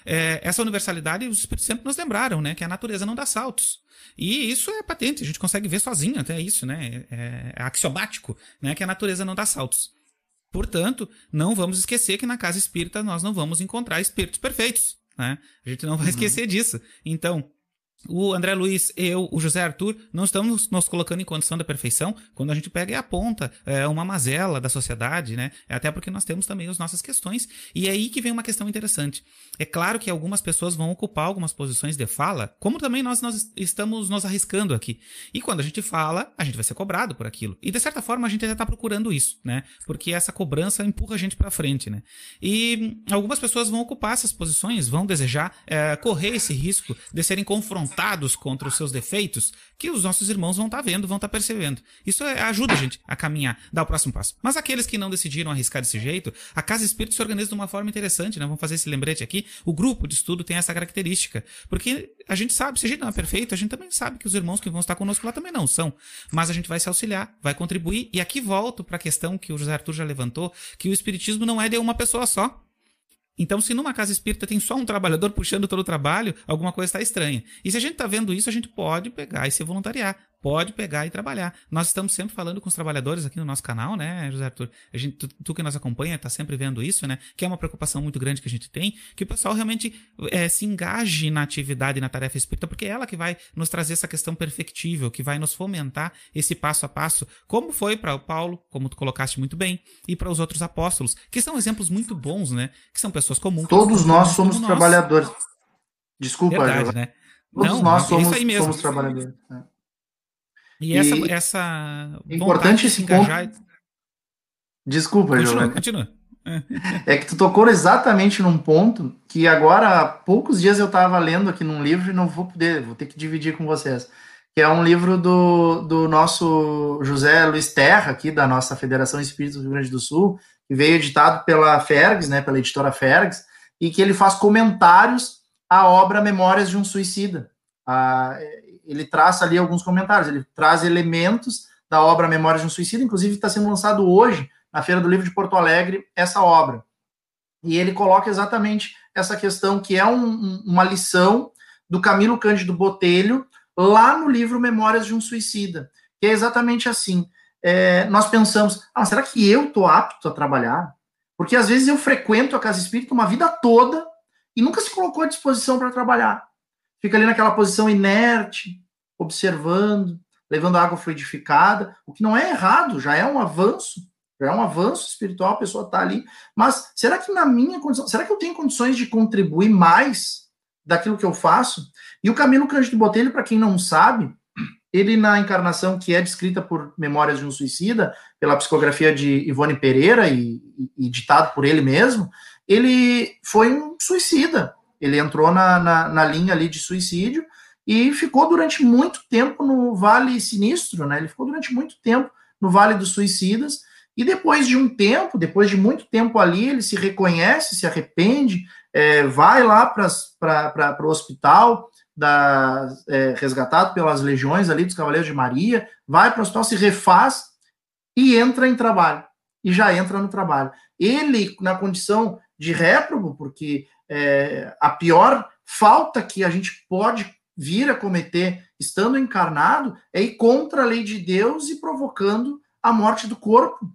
É, essa universalidade, os espíritos sempre nos lembraram, né, que a natureza não dá saltos. E isso é patente, a gente consegue ver sozinho até isso, né? É, é axiomático, né? Que a natureza não dá saltos. Portanto, não vamos esquecer que na casa espírita nós não vamos encontrar espíritos perfeitos. Né? A gente não vai uhum. esquecer disso. Então, o André Luiz, eu, o José Arthur, não estamos nos colocando em condição da perfeição quando a gente pega e aponta é, uma mazela da sociedade, né? Até porque nós temos também as nossas questões. E é aí que vem uma questão interessante. É claro que algumas pessoas vão ocupar algumas posições de fala, como também nós, nós estamos nos arriscando aqui. E quando a gente fala, a gente vai ser cobrado por aquilo. E de certa forma a gente até está procurando isso, né? Porque essa cobrança empurra a gente para frente, né? E algumas pessoas vão ocupar essas posições, vão desejar é, correr esse risco de serem confrontadas voltados contra os seus defeitos que os nossos irmãos vão estar tá vendo, vão estar tá percebendo. Isso é, ajuda a gente a caminhar, dar o próximo passo. Mas aqueles que não decidiram arriscar desse jeito, a Casa Espírito se organiza de uma forma interessante, né? Vamos fazer esse lembrete aqui. O grupo de estudo tem essa característica. Porque a gente sabe, se a gente não é perfeito, a gente também sabe que os irmãos que vão estar conosco lá também não são. Mas a gente vai se auxiliar, vai contribuir. E aqui volto para a questão que o José Arthur já levantou, que o Espiritismo não é de uma pessoa só. Então, se numa casa espírita tem só um trabalhador puxando todo o trabalho, alguma coisa está estranha. E se a gente está vendo isso, a gente pode pegar e se voluntariar pode pegar e trabalhar. Nós estamos sempre falando com os trabalhadores aqui no nosso canal, né, José Arthur? A gente, tu, tu que nos acompanha está sempre vendo isso, né? Que é uma preocupação muito grande que a gente tem, que o pessoal realmente é, se engaje na atividade, na tarefa espírita, porque é ela que vai nos trazer essa questão perfectível, que vai nos fomentar esse passo a passo, como foi para o Paulo, como tu colocaste muito bem, e para os outros apóstolos, que são exemplos muito bons, né? Que são pessoas comuns. Todos nós somos trabalhadores. Desculpa, Verdade, né? Todos Não, nós é somos, somos trabalhadores. né? E essa, E- essa Importante vontade de esse se engajar. Desculpa, Continua, continua. É que tu tocou exatamente num ponto que agora há poucos dias eu estava lendo aqui num livro e não vou poder, vou ter que dividir com vocês. Que é um livro do, do nosso José Luiz Terra, aqui da nossa Federação Espírita do Rio Grande do Sul, que veio editado pela Fergs, né, pela editora Fergs, e que ele faz comentários à obra Memórias de um Suicida. Ah, ele traça ali alguns comentários, ele traz elementos da obra Memórias de um Suicida, inclusive está sendo lançado hoje na Feira do Livro de Porto Alegre essa obra. E ele coloca exatamente essa questão que é um- um- uma lição do Camilo Cândido Botelho lá no livro Memórias de um Suicida, que é exatamente assim. É, nós pensamos, ah, será que eu estou apto a trabalhar? Porque às vezes eu frequento a casa espírita uma vida toda e nunca se colocou à disposição para trabalhar. Fica ali naquela posição inerte, observando, levando água fluidificada, o que não é errado, já é um avanço, já é um avanço espiritual, a pessoa está ali. Mas será que na minha condição, será que eu tenho condições de contribuir mais daquilo que eu faço? E o Camilo Cândido Botelho, para quem não sabe, ele na encarnação que é descrita por Memórias de um Suicida, pela psicografia de Ivone Pereira e, e, ditado por ele mesmo, ele foi um suicida. Ele entrou na, na, na linha ali de suicídio e ficou durante muito tempo no Vale Sinistro, né? Ele ficou durante muito tempo no Vale dos Suicidas. E depois de um tempo, depois de muito tempo ali, ele se reconhece, se arrepende, é, vai lá para o hospital, da, é, resgatado pelas legiões ali dos Cavaleiros de Maria, vai para o hospital, se refaz e entra em trabalho. E já entra no trabalho. Ele, na condição de réprobo, porque é, a pior falta que a gente pode vir a cometer estando encarnado é ir contra a lei de Deus e provocando a morte do corpo,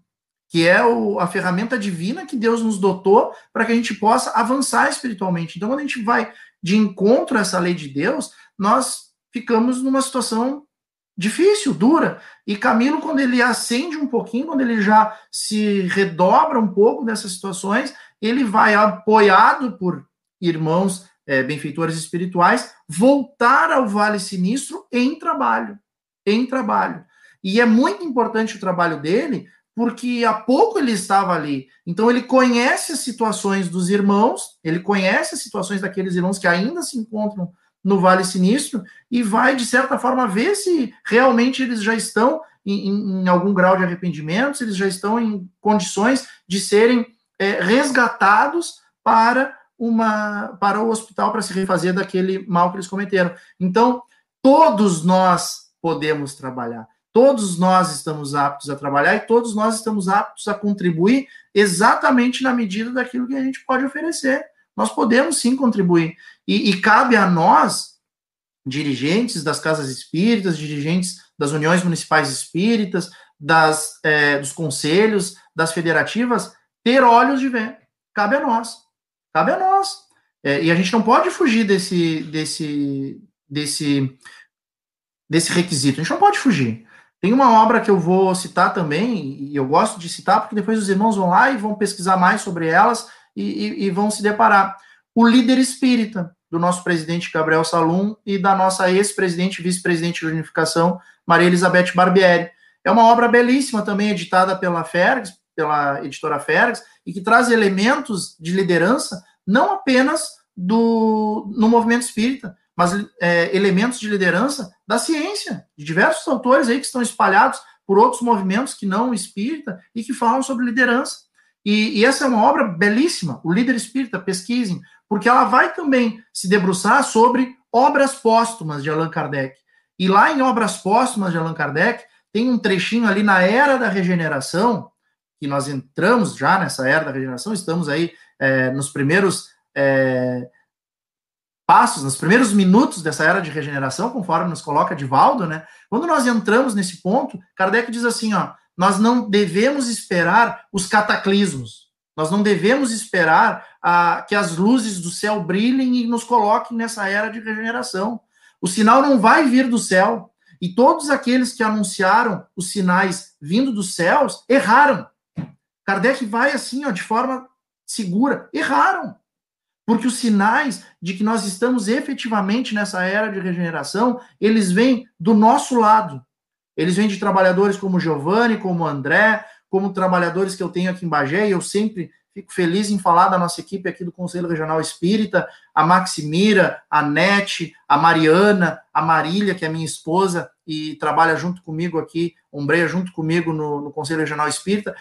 que é o, a ferramenta divina que Deus nos dotou para que a gente possa avançar espiritualmente. Então, quando a gente vai de encontro a essa lei de Deus, nós ficamos numa situação difícil, dura. E Camilo, quando ele acende um pouquinho, quando ele já se redobra um pouco dessas situações, ele vai apoiado por irmãos é, benfeitores espirituais, voltar ao Vale Sinistro em trabalho, em trabalho. E é muito importante o trabalho dele, porque há pouco ele estava ali. Então ele conhece as situações dos irmãos, ele conhece as situações daqueles irmãos que ainda se encontram no Vale Sinistro e vai, de certa forma, ver se realmente eles já estão em, em, em algum grau de arrependimento, se eles já estão em condições de serem é, resgatados para uma para o hospital para se refazer daquele mal que eles cometeram. Então, todos nós podemos trabalhar. Todos nós estamos aptos a trabalhar e todos nós estamos aptos a contribuir exatamente na medida daquilo que a gente pode oferecer. Nós podemos sim contribuir. E, e cabe a nós, dirigentes das casas espíritas, dirigentes das uniões municipais espíritas, das, é, dos conselhos, das federativas, ter olhos de ver. Cabe a nós. Cabe a nós. É, e a gente não pode fugir desse, desse, desse, desse requisito. A gente não pode fugir. Tem uma obra que eu vou citar também, e eu gosto de citar, porque depois os irmãos vão lá e vão pesquisar mais sobre elas e, e, e vão se deparar. O líder espírita, do nosso presidente Gabriel Salum e da nossa ex-presidente vice-presidente de unificação, Maria Elizabeth Barbieri. É uma obra belíssima também, editada pela Fergs, pela editora Fergs, e que traz elementos de liderança não apenas do no movimento espírita, mas é, elementos de liderança da ciência, de diversos autores aí que estão espalhados por outros movimentos que não espírita e que falam sobre liderança. E, e, essa é uma obra belíssima, o líder espírita, pesquisem, porque ela vai também se debruçar sobre obras póstumas de Allan Kardec. E lá em Obras Póstumas de Allan Kardec, tem um trechinho ali na Era da Regeneração, que nós entramos já nessa Era da Regeneração, estamos aí é, nos primeiros é, passos, nos primeiros minutos dessa Era de Regeneração, conforme nos coloca Divaldo, né? Quando nós entramos nesse ponto, Kardec diz assim, ó, nós não devemos esperar os cataclismos, nós não devemos esperar a, que as luzes do céu brilhem e nos coloquem nessa era de regeneração. O sinal não vai vir do céu. E todos aqueles que anunciaram os sinais vindo dos céus erraram. Kardec vai assim, ó, de forma segura. Erraram. Porque os sinais de que nós estamos efetivamente nessa era de regeneração, eles vêm do nosso lado. Eles vêm de trabalhadores como Giovanni, como André, como trabalhadores que eu tenho aqui em Bagé, e eu sempre Fico feliz em falar da nossa equipe aqui do Conselho Regional Espírita, a Maximira, a Nete, a Mariana, a Marília, que é minha esposa e trabalha junto comigo aqui, ombreia junto comigo no, no Conselho Regional Espírita.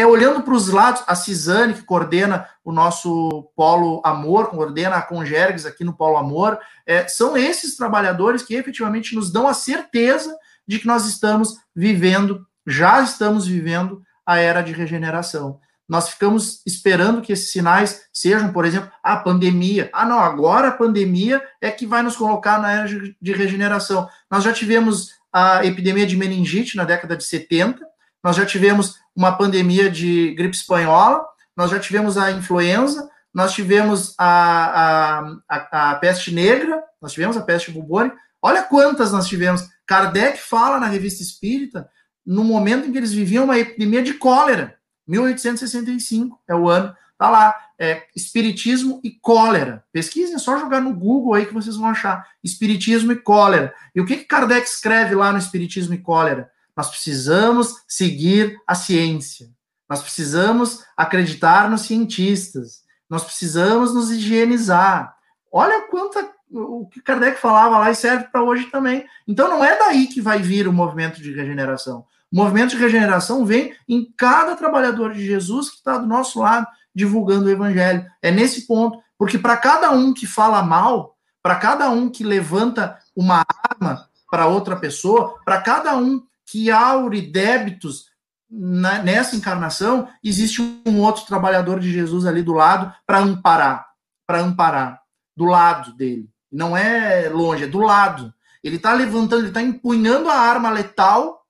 É olhando para os lados, a Cisane, que coordena o nosso Polo Amor, coordena a Congergs aqui no Polo Amor, é, são esses trabalhadores que efetivamente nos dão a certeza de que nós estamos vivendo, já estamos vivendo a era de regeneração nós ficamos esperando que esses sinais sejam, por exemplo, a pandemia. Ah, não, agora a pandemia é que vai nos colocar na era de regeneração. Nós já tivemos a epidemia de meningite na década de 70, nós já tivemos uma pandemia de gripe espanhola, nós já tivemos a influenza, nós tivemos a, a, a, a peste negra, nós tivemos a peste bubônica. Olha quantas nós tivemos. Kardec fala na revista Espírita no momento em que eles viviam uma epidemia de cólera. 1865 é o ano. Tá lá, é, Espiritismo e cólera. Pesquisem, é só jogar no Google aí que vocês vão achar. Espiritismo e cólera. E o que, que Kardec escreve lá no Espiritismo e cólera? Nós precisamos seguir a ciência. Nós precisamos acreditar nos cientistas. Nós precisamos nos higienizar. Olha quanta o que Kardec falava lá e serve para hoje também. Então não é daí que vai vir o movimento de regeneração. O movimento de regeneração vem em cada trabalhador de Jesus que está do nosso lado divulgando o evangelho. É nesse ponto, porque para cada um que fala mal, para cada um que levanta uma arma para outra pessoa, para cada um que aure débitos na, nessa encarnação, existe um outro trabalhador de Jesus ali do lado para amparar, para amparar, do lado dele. Não é longe, é do lado. Ele está levantando, ele está empunhando a arma letal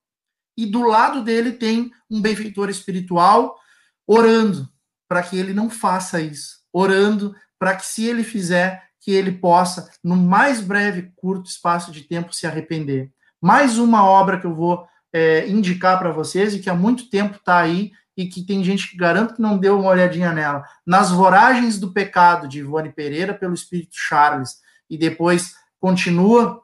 e do lado dele tem um benfeitor espiritual orando para que ele não faça isso, orando para que se ele fizer, que ele possa, no mais breve, curto espaço de tempo, se arrepender. Mais uma obra que eu vou é, indicar para vocês e que há muito tempo está aí e que tem gente que garante que não deu uma olhadinha nela. Nas Voragens do Pecado, de Ivone Pereira, pelo Espírito Charles. E depois continua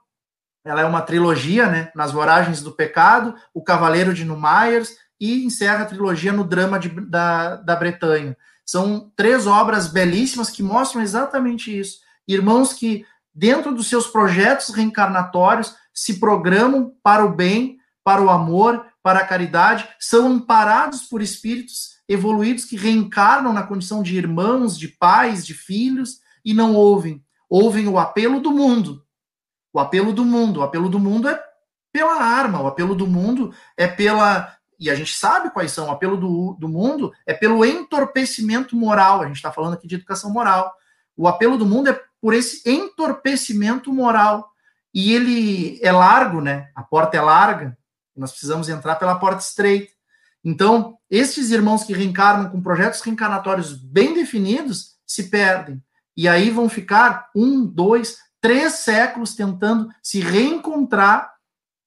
ela é uma trilogia, né? Nas Voragens do Pecado, O Cavaleiro de Numaiers e encerra a trilogia no Drama de, da, da Bretanha. São três obras belíssimas que mostram exatamente isso. Irmãos que, dentro dos seus projetos reencarnatórios, se programam para o bem, para o amor, para a caridade, são amparados por espíritos evoluídos que reencarnam na condição de irmãos, de pais, de filhos, e não ouvem. Ouvem o apelo do mundo, o apelo do mundo. O apelo do mundo é pela arma, o apelo do mundo é pela. E a gente sabe quais são. O apelo do, do mundo é pelo entorpecimento moral. A gente está falando aqui de educação moral. O apelo do mundo é por esse entorpecimento moral. E ele é largo, né? A porta é larga. Nós precisamos entrar pela porta estreita. Então, estes irmãos que reencarnam com projetos reencarnatórios bem definidos se perdem. E aí vão ficar um, dois, três séculos tentando se reencontrar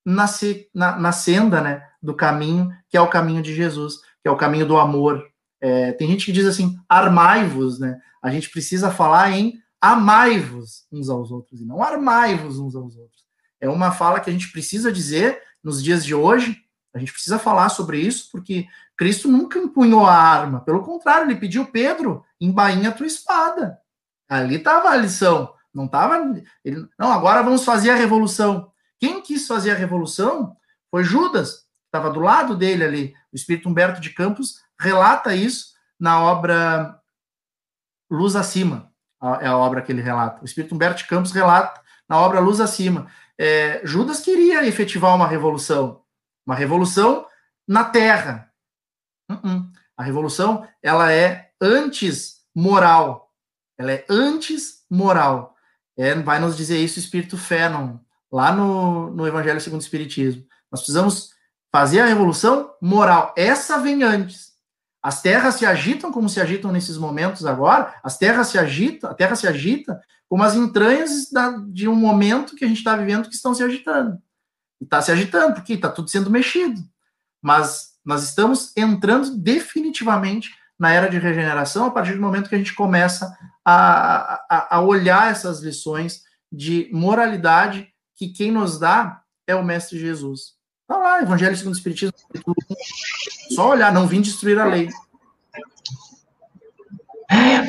na, na, na senda né, do caminho, que é o caminho de Jesus, que é o caminho do amor. É, tem gente que diz assim, armai-vos, né? A gente precisa falar em amai-vos uns aos outros, e não armai-vos uns aos outros. É uma fala que a gente precisa dizer nos dias de hoje, a gente precisa falar sobre isso, porque Cristo nunca empunhou a arma, pelo contrário, ele pediu Pedro, embainha a tua espada. Ali estava a lição, não estava. Não, agora vamos fazer a revolução. Quem quis fazer a revolução foi Judas, estava do lado dele ali. O Espírito Humberto de Campos relata isso na obra Luz Acima, é a obra que ele relata. O Espírito Humberto Campos relata na obra Luz Acima. É, Judas queria efetivar uma revolução, uma revolução na terra. Uh -uh. A revolução ela é antes moral, ela é antes moral. É, vai nos dizer isso o Espírito Fénon, lá no, no Evangelho segundo o Espiritismo. Nós precisamos fazer a revolução moral. Essa vem antes. As terras se agitam como se agitam nesses momentos agora. As terras se agitam, a terra se agita como as entranhas da, de um momento que a gente está vivendo que estão se agitando. E está se agitando, porque está tudo sendo mexido. Mas nós estamos entrando definitivamente na era de regeneração a partir do momento que a gente começa a, a, a olhar essas lições de moralidade que quem nos dá é o Mestre Jesus. Está lá, Evangelho segundo o Espiritismo. Só olhar, não vim destruir a lei.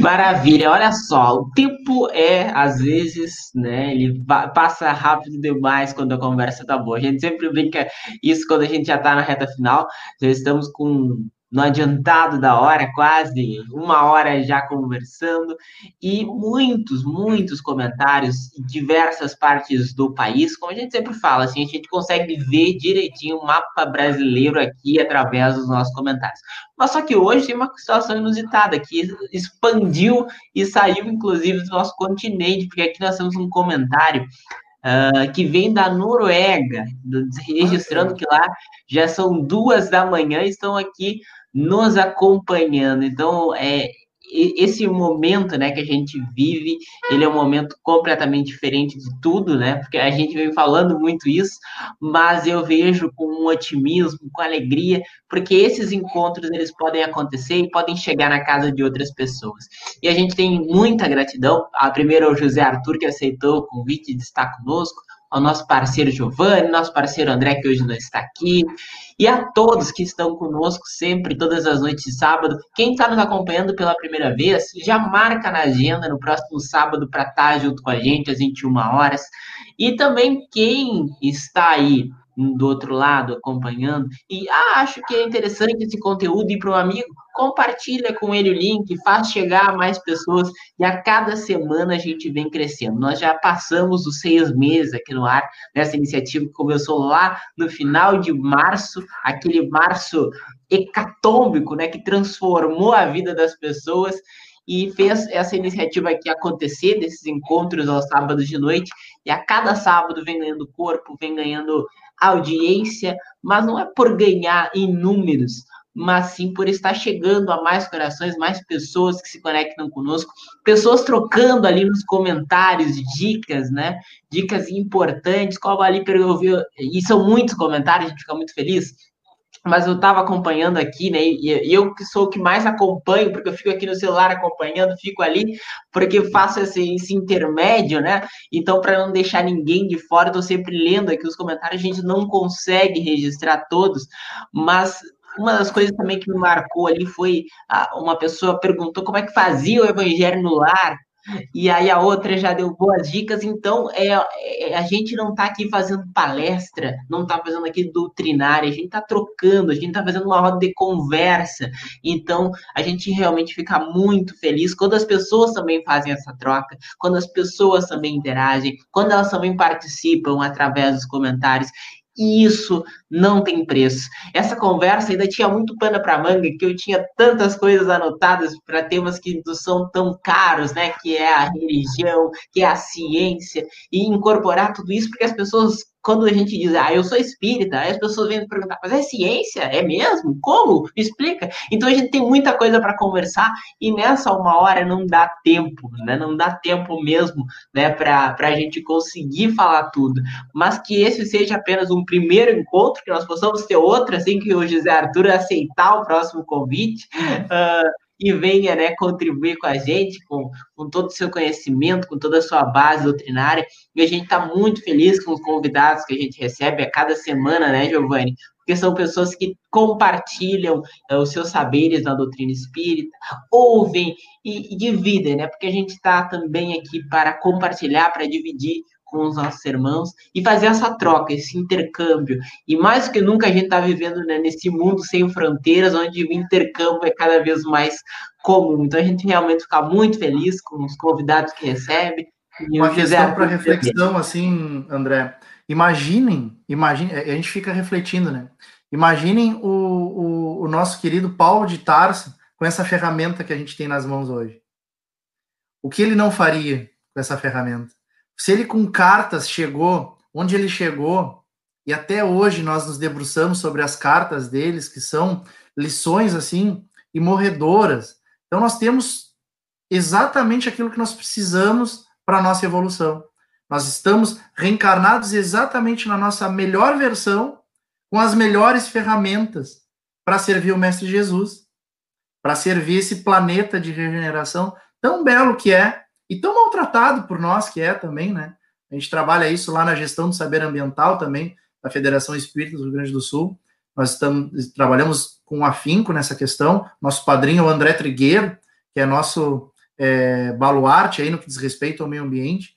Maravilha, olha só, o tempo é, às vezes, né, ele passa rápido demais quando a conversa tá boa. A gente sempre brinca isso quando a gente já tá na reta final, já estamos com no adiantado da hora, quase uma hora já conversando, e muitos, muitos comentários em diversas partes do país, como a gente sempre fala, assim, a gente consegue ver direitinho o mapa brasileiro aqui através dos nossos comentários. Mas só que hoje tem uma situação inusitada, que expandiu e saiu, inclusive, do nosso continente, porque aqui nós temos um comentário Uh, que vem da Noruega, registrando que lá já são duas da manhã, estão aqui nos acompanhando. Então, é esse momento, né, que a gente vive, ele é um momento completamente diferente de tudo, né? Porque a gente vem falando muito isso, mas eu vejo com um otimismo, com alegria, porque esses encontros eles podem acontecer e podem chegar na casa de outras pessoas. E a gente tem muita gratidão. A primeira é o José Arthur que aceitou o convite de estar conosco ao nosso parceiro Giovanni, nosso parceiro André, que hoje não está aqui, e a todos que estão conosco sempre, todas as noites de sábado. Quem está nos acompanhando pela primeira vez, já marca na agenda no próximo sábado para estar tá junto com a gente às 21 horas. E também quem está aí do outro lado acompanhando e ah, acho que é interessante esse conteúdo ir para um amigo, compartilha com ele o link, faz chegar a mais pessoas e a cada semana a gente vem crescendo. Nós já passamos os seis meses aqui no ar nessa iniciativa que começou lá no final de março, aquele março hecatômbico, né, que transformou a vida das pessoas e fez essa iniciativa aqui acontecer, desses encontros aos sábados de noite, e a cada sábado vem ganhando corpo, vem ganhando audiência, mas não é por ganhar em números, mas sim por estar chegando a mais corações, mais pessoas que se conectam conosco, pessoas trocando ali nos comentários dicas, né? Dicas importantes, qual ali eu vi, e são muitos comentários, a gente fica muito feliz mas eu estava acompanhando aqui, né? E eu que sou o que mais acompanho, porque eu fico aqui no celular acompanhando, fico ali, porque faço esse, esse intermédio, né? Então, para não deixar ninguém de fora, estou sempre lendo aqui os comentários, a gente não consegue registrar todos, mas uma das coisas também que me marcou ali foi uma pessoa perguntou como é que fazia o evangelho no lar e aí a outra já deu boas dicas. Então, é, é a gente não está aqui fazendo palestra, não está fazendo aqui doutrinária, a gente está trocando, a gente está fazendo uma roda de conversa. Então, a gente realmente fica muito feliz quando as pessoas também fazem essa troca, quando as pessoas também interagem, quando elas também participam através dos comentários. E isso não tem preço. Essa conversa ainda tinha muito pano para manga, que eu tinha tantas coisas anotadas para temas que não são tão caros, né? Que é a religião, que é a ciência, e incorporar tudo isso, porque as pessoas quando a gente diz, ah, eu sou espírita, as pessoas vêm perguntar, mas é ciência? É mesmo? Como? Me explica. Então a gente tem muita coisa para conversar e nessa uma hora não dá tempo, né? Não dá tempo mesmo, né, para a gente conseguir falar tudo. Mas que esse seja apenas um primeiro encontro, que nós possamos ter outro, assim que o José Arthur aceitar o próximo convite. Uh, e venha né, contribuir com a gente, com, com todo o seu conhecimento, com toda a sua base doutrinária. E a gente está muito feliz com os convidados que a gente recebe a cada semana, né, Giovanni? Porque são pessoas que compartilham uh, os seus saberes na doutrina espírita, ouvem e, e dividem, né? Porque a gente está também aqui para compartilhar, para dividir com os nossos irmãos e fazer essa troca, esse intercâmbio. E mais do que nunca a gente está vivendo né, nesse mundo sem fronteiras, onde o intercâmbio é cada vez mais comum. Então a gente realmente fica muito feliz com os convidados que recebe. Uma questão para reflexão, assim, André. Imaginem, imagine, a gente fica refletindo, né? Imaginem o, o, o nosso querido Paulo de Tarso com essa ferramenta que a gente tem nas mãos hoje. O que ele não faria com essa ferramenta? Se ele com cartas chegou onde ele chegou, e até hoje nós nos debruçamos sobre as cartas deles, que são lições assim imorredoras. Então nós temos exatamente aquilo que nós precisamos para a nossa evolução. Nós estamos reencarnados exatamente na nossa melhor versão, com as melhores ferramentas para servir o Mestre Jesus, para servir esse planeta de regeneração tão belo que é e tão maltratado por nós que é também, né? A gente trabalha isso lá na gestão do saber ambiental também, da Federação Espírita do Rio Grande do Sul. Nós estamos, trabalhamos com afinco nessa questão. Nosso padrinho, o André Trigueiro, que é nosso é, baluarte aí no que diz respeito ao meio ambiente.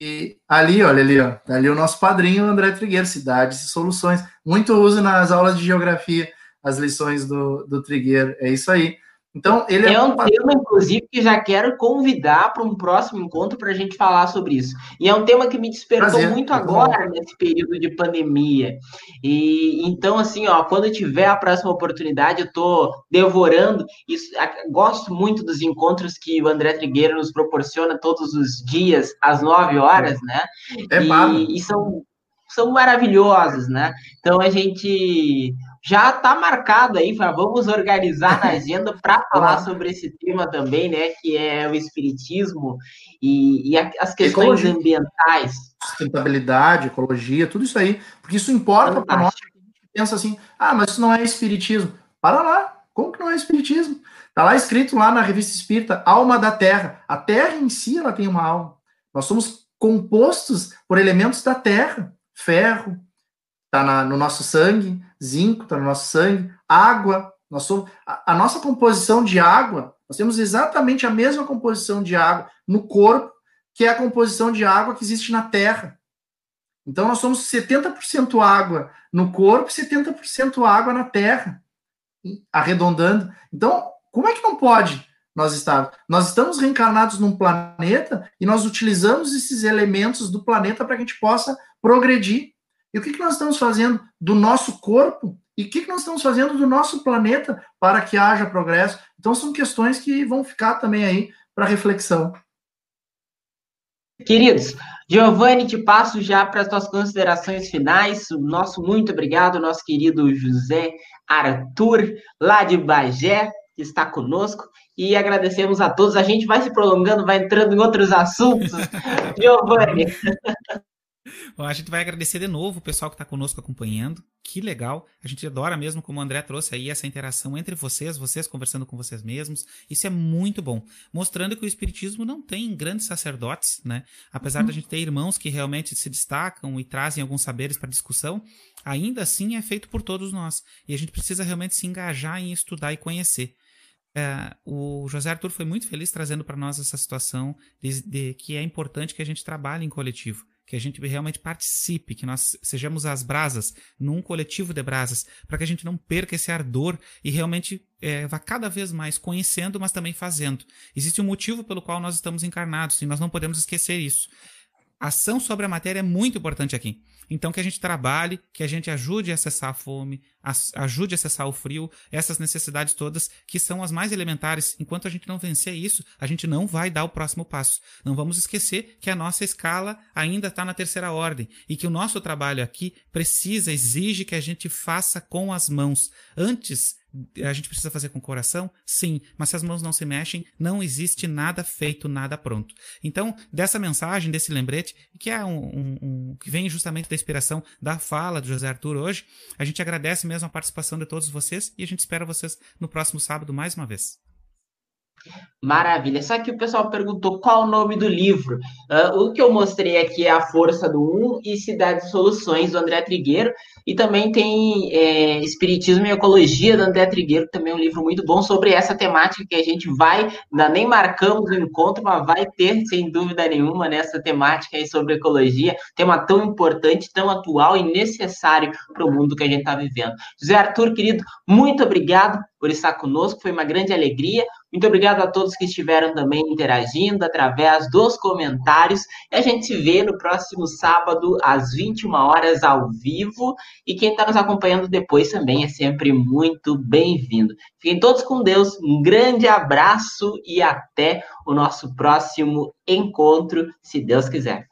E ali, olha ali, ó, tá ali o nosso padrinho, André Trigueiro, Cidades e Soluções. Muito uso nas aulas de geografia, as lições do, do Trigueiro. É isso aí. Então, ele é, é um tema, inclusive, que já quero convidar para um próximo encontro para a gente falar sobre isso. E é um tema que me despertou Prazer, muito agora, nesse período de pandemia. E então, assim, ó, quando tiver a próxima oportunidade, eu estou devorando. Isso, gosto muito dos encontros que o André Trigueiro nos proporciona todos os dias, às nove horas, né? É e, e são, são maravilhosos, né? Então a gente já está marcado aí, vamos organizar na agenda para falar sobre esse tema também, né? Que é o espiritismo e, e as questões ecologia. ambientais. Sustentabilidade, ecologia, tudo isso aí, porque isso importa para nós. A gente pensa assim, ah, mas isso não é espiritismo. Para lá, como que não é espiritismo? Está lá escrito lá na revista Espírita, alma da Terra. A Terra em si ela tem uma alma. Nós somos compostos por elementos da Terra, ferro, está no nosso sangue, zinco está no nosso sangue, água, nós somos, a, a, nossa composição de água, nós temos exatamente a mesma composição de água no corpo, que é a composição de água que existe na Terra. Então nós somos 70% água no corpo e 70% água na Terra, arredondando. Então, como é que não pode nós estar? Nós estamos reencarnados num planeta e nós utilizamos esses elementos do planeta para que a gente possa progredir. E o que, que nós estamos fazendo do nosso corpo e o que, que nós estamos fazendo do nosso planeta para que haja progresso? Então, são questões que vão ficar também aí para reflexão. Queridos, Giovanni, te passo já para as tuas considerações finais. Nosso muito obrigado, nosso querido José Arthur, lá de Bagé, que está conosco. E agradecemos a todos. A gente vai se prolongando, vai entrando em outros assuntos. Giovanni. Bom, a gente vai agradecer de novo o pessoal que está conosco acompanhando. Que legal. A gente adora mesmo, como o André trouxe aí, essa interação entre vocês, vocês conversando com vocês mesmos. Isso é muito bom. Mostrando que o Espiritismo não tem grandes sacerdotes, né? Apesar uhum. da gente ter irmãos que realmente se destacam e trazem alguns saberes para discussão, ainda assim é feito por todos nós. E a gente precisa realmente se engajar em estudar e conhecer. É, o José Arthur foi muito feliz trazendo para nós essa situação de, de que é importante que a gente trabalhe em coletivo que a gente realmente participe, que nós sejamos as brasas num coletivo de brasas, para que a gente não perca esse ardor e realmente é, vá cada vez mais conhecendo, mas também fazendo. Existe um motivo pelo qual nós estamos encarnados e nós não podemos esquecer isso. Ação sobre a matéria é muito importante aqui. Então, que a gente trabalhe, que a gente ajude a acessar a fome, ajude a acessar o frio, essas necessidades todas que são as mais elementares. Enquanto a gente não vencer isso, a gente não vai dar o próximo passo. Não vamos esquecer que a nossa escala ainda está na terceira ordem e que o nosso trabalho aqui precisa, exige que a gente faça com as mãos. Antes a gente precisa fazer com o coração? Sim, mas se as mãos não se mexem, não existe nada feito, nada pronto. Então, dessa mensagem, desse lembrete, que é um, um, um, que vem justamente da inspiração da fala do José Arthur hoje, a gente agradece mesmo a participação de todos vocês e a gente espera vocês no próximo sábado mais uma vez. Maravilha. Só que o pessoal perguntou qual o nome do livro. Uh, o que eu mostrei aqui é A Força do Um e Cidades Soluções, do André Trigueiro. E também tem é, Espiritismo e Ecologia, do André Trigueiro, também é um livro muito bom sobre essa temática que a gente vai, ainda nem marcamos o encontro, mas vai ter, sem dúvida nenhuma, nessa temática aí sobre ecologia. Tema tão importante, tão atual e necessário para o mundo que a gente está vivendo. José Arthur, querido, muito obrigado por estar conosco, foi uma grande alegria. Muito obrigado a todos que estiveram também interagindo através dos comentários. E a gente se vê no próximo sábado, às 21 horas, ao vivo. E quem está nos acompanhando depois também é sempre muito bem-vindo. Fiquem todos com Deus, um grande abraço e até o nosso próximo encontro, se Deus quiser.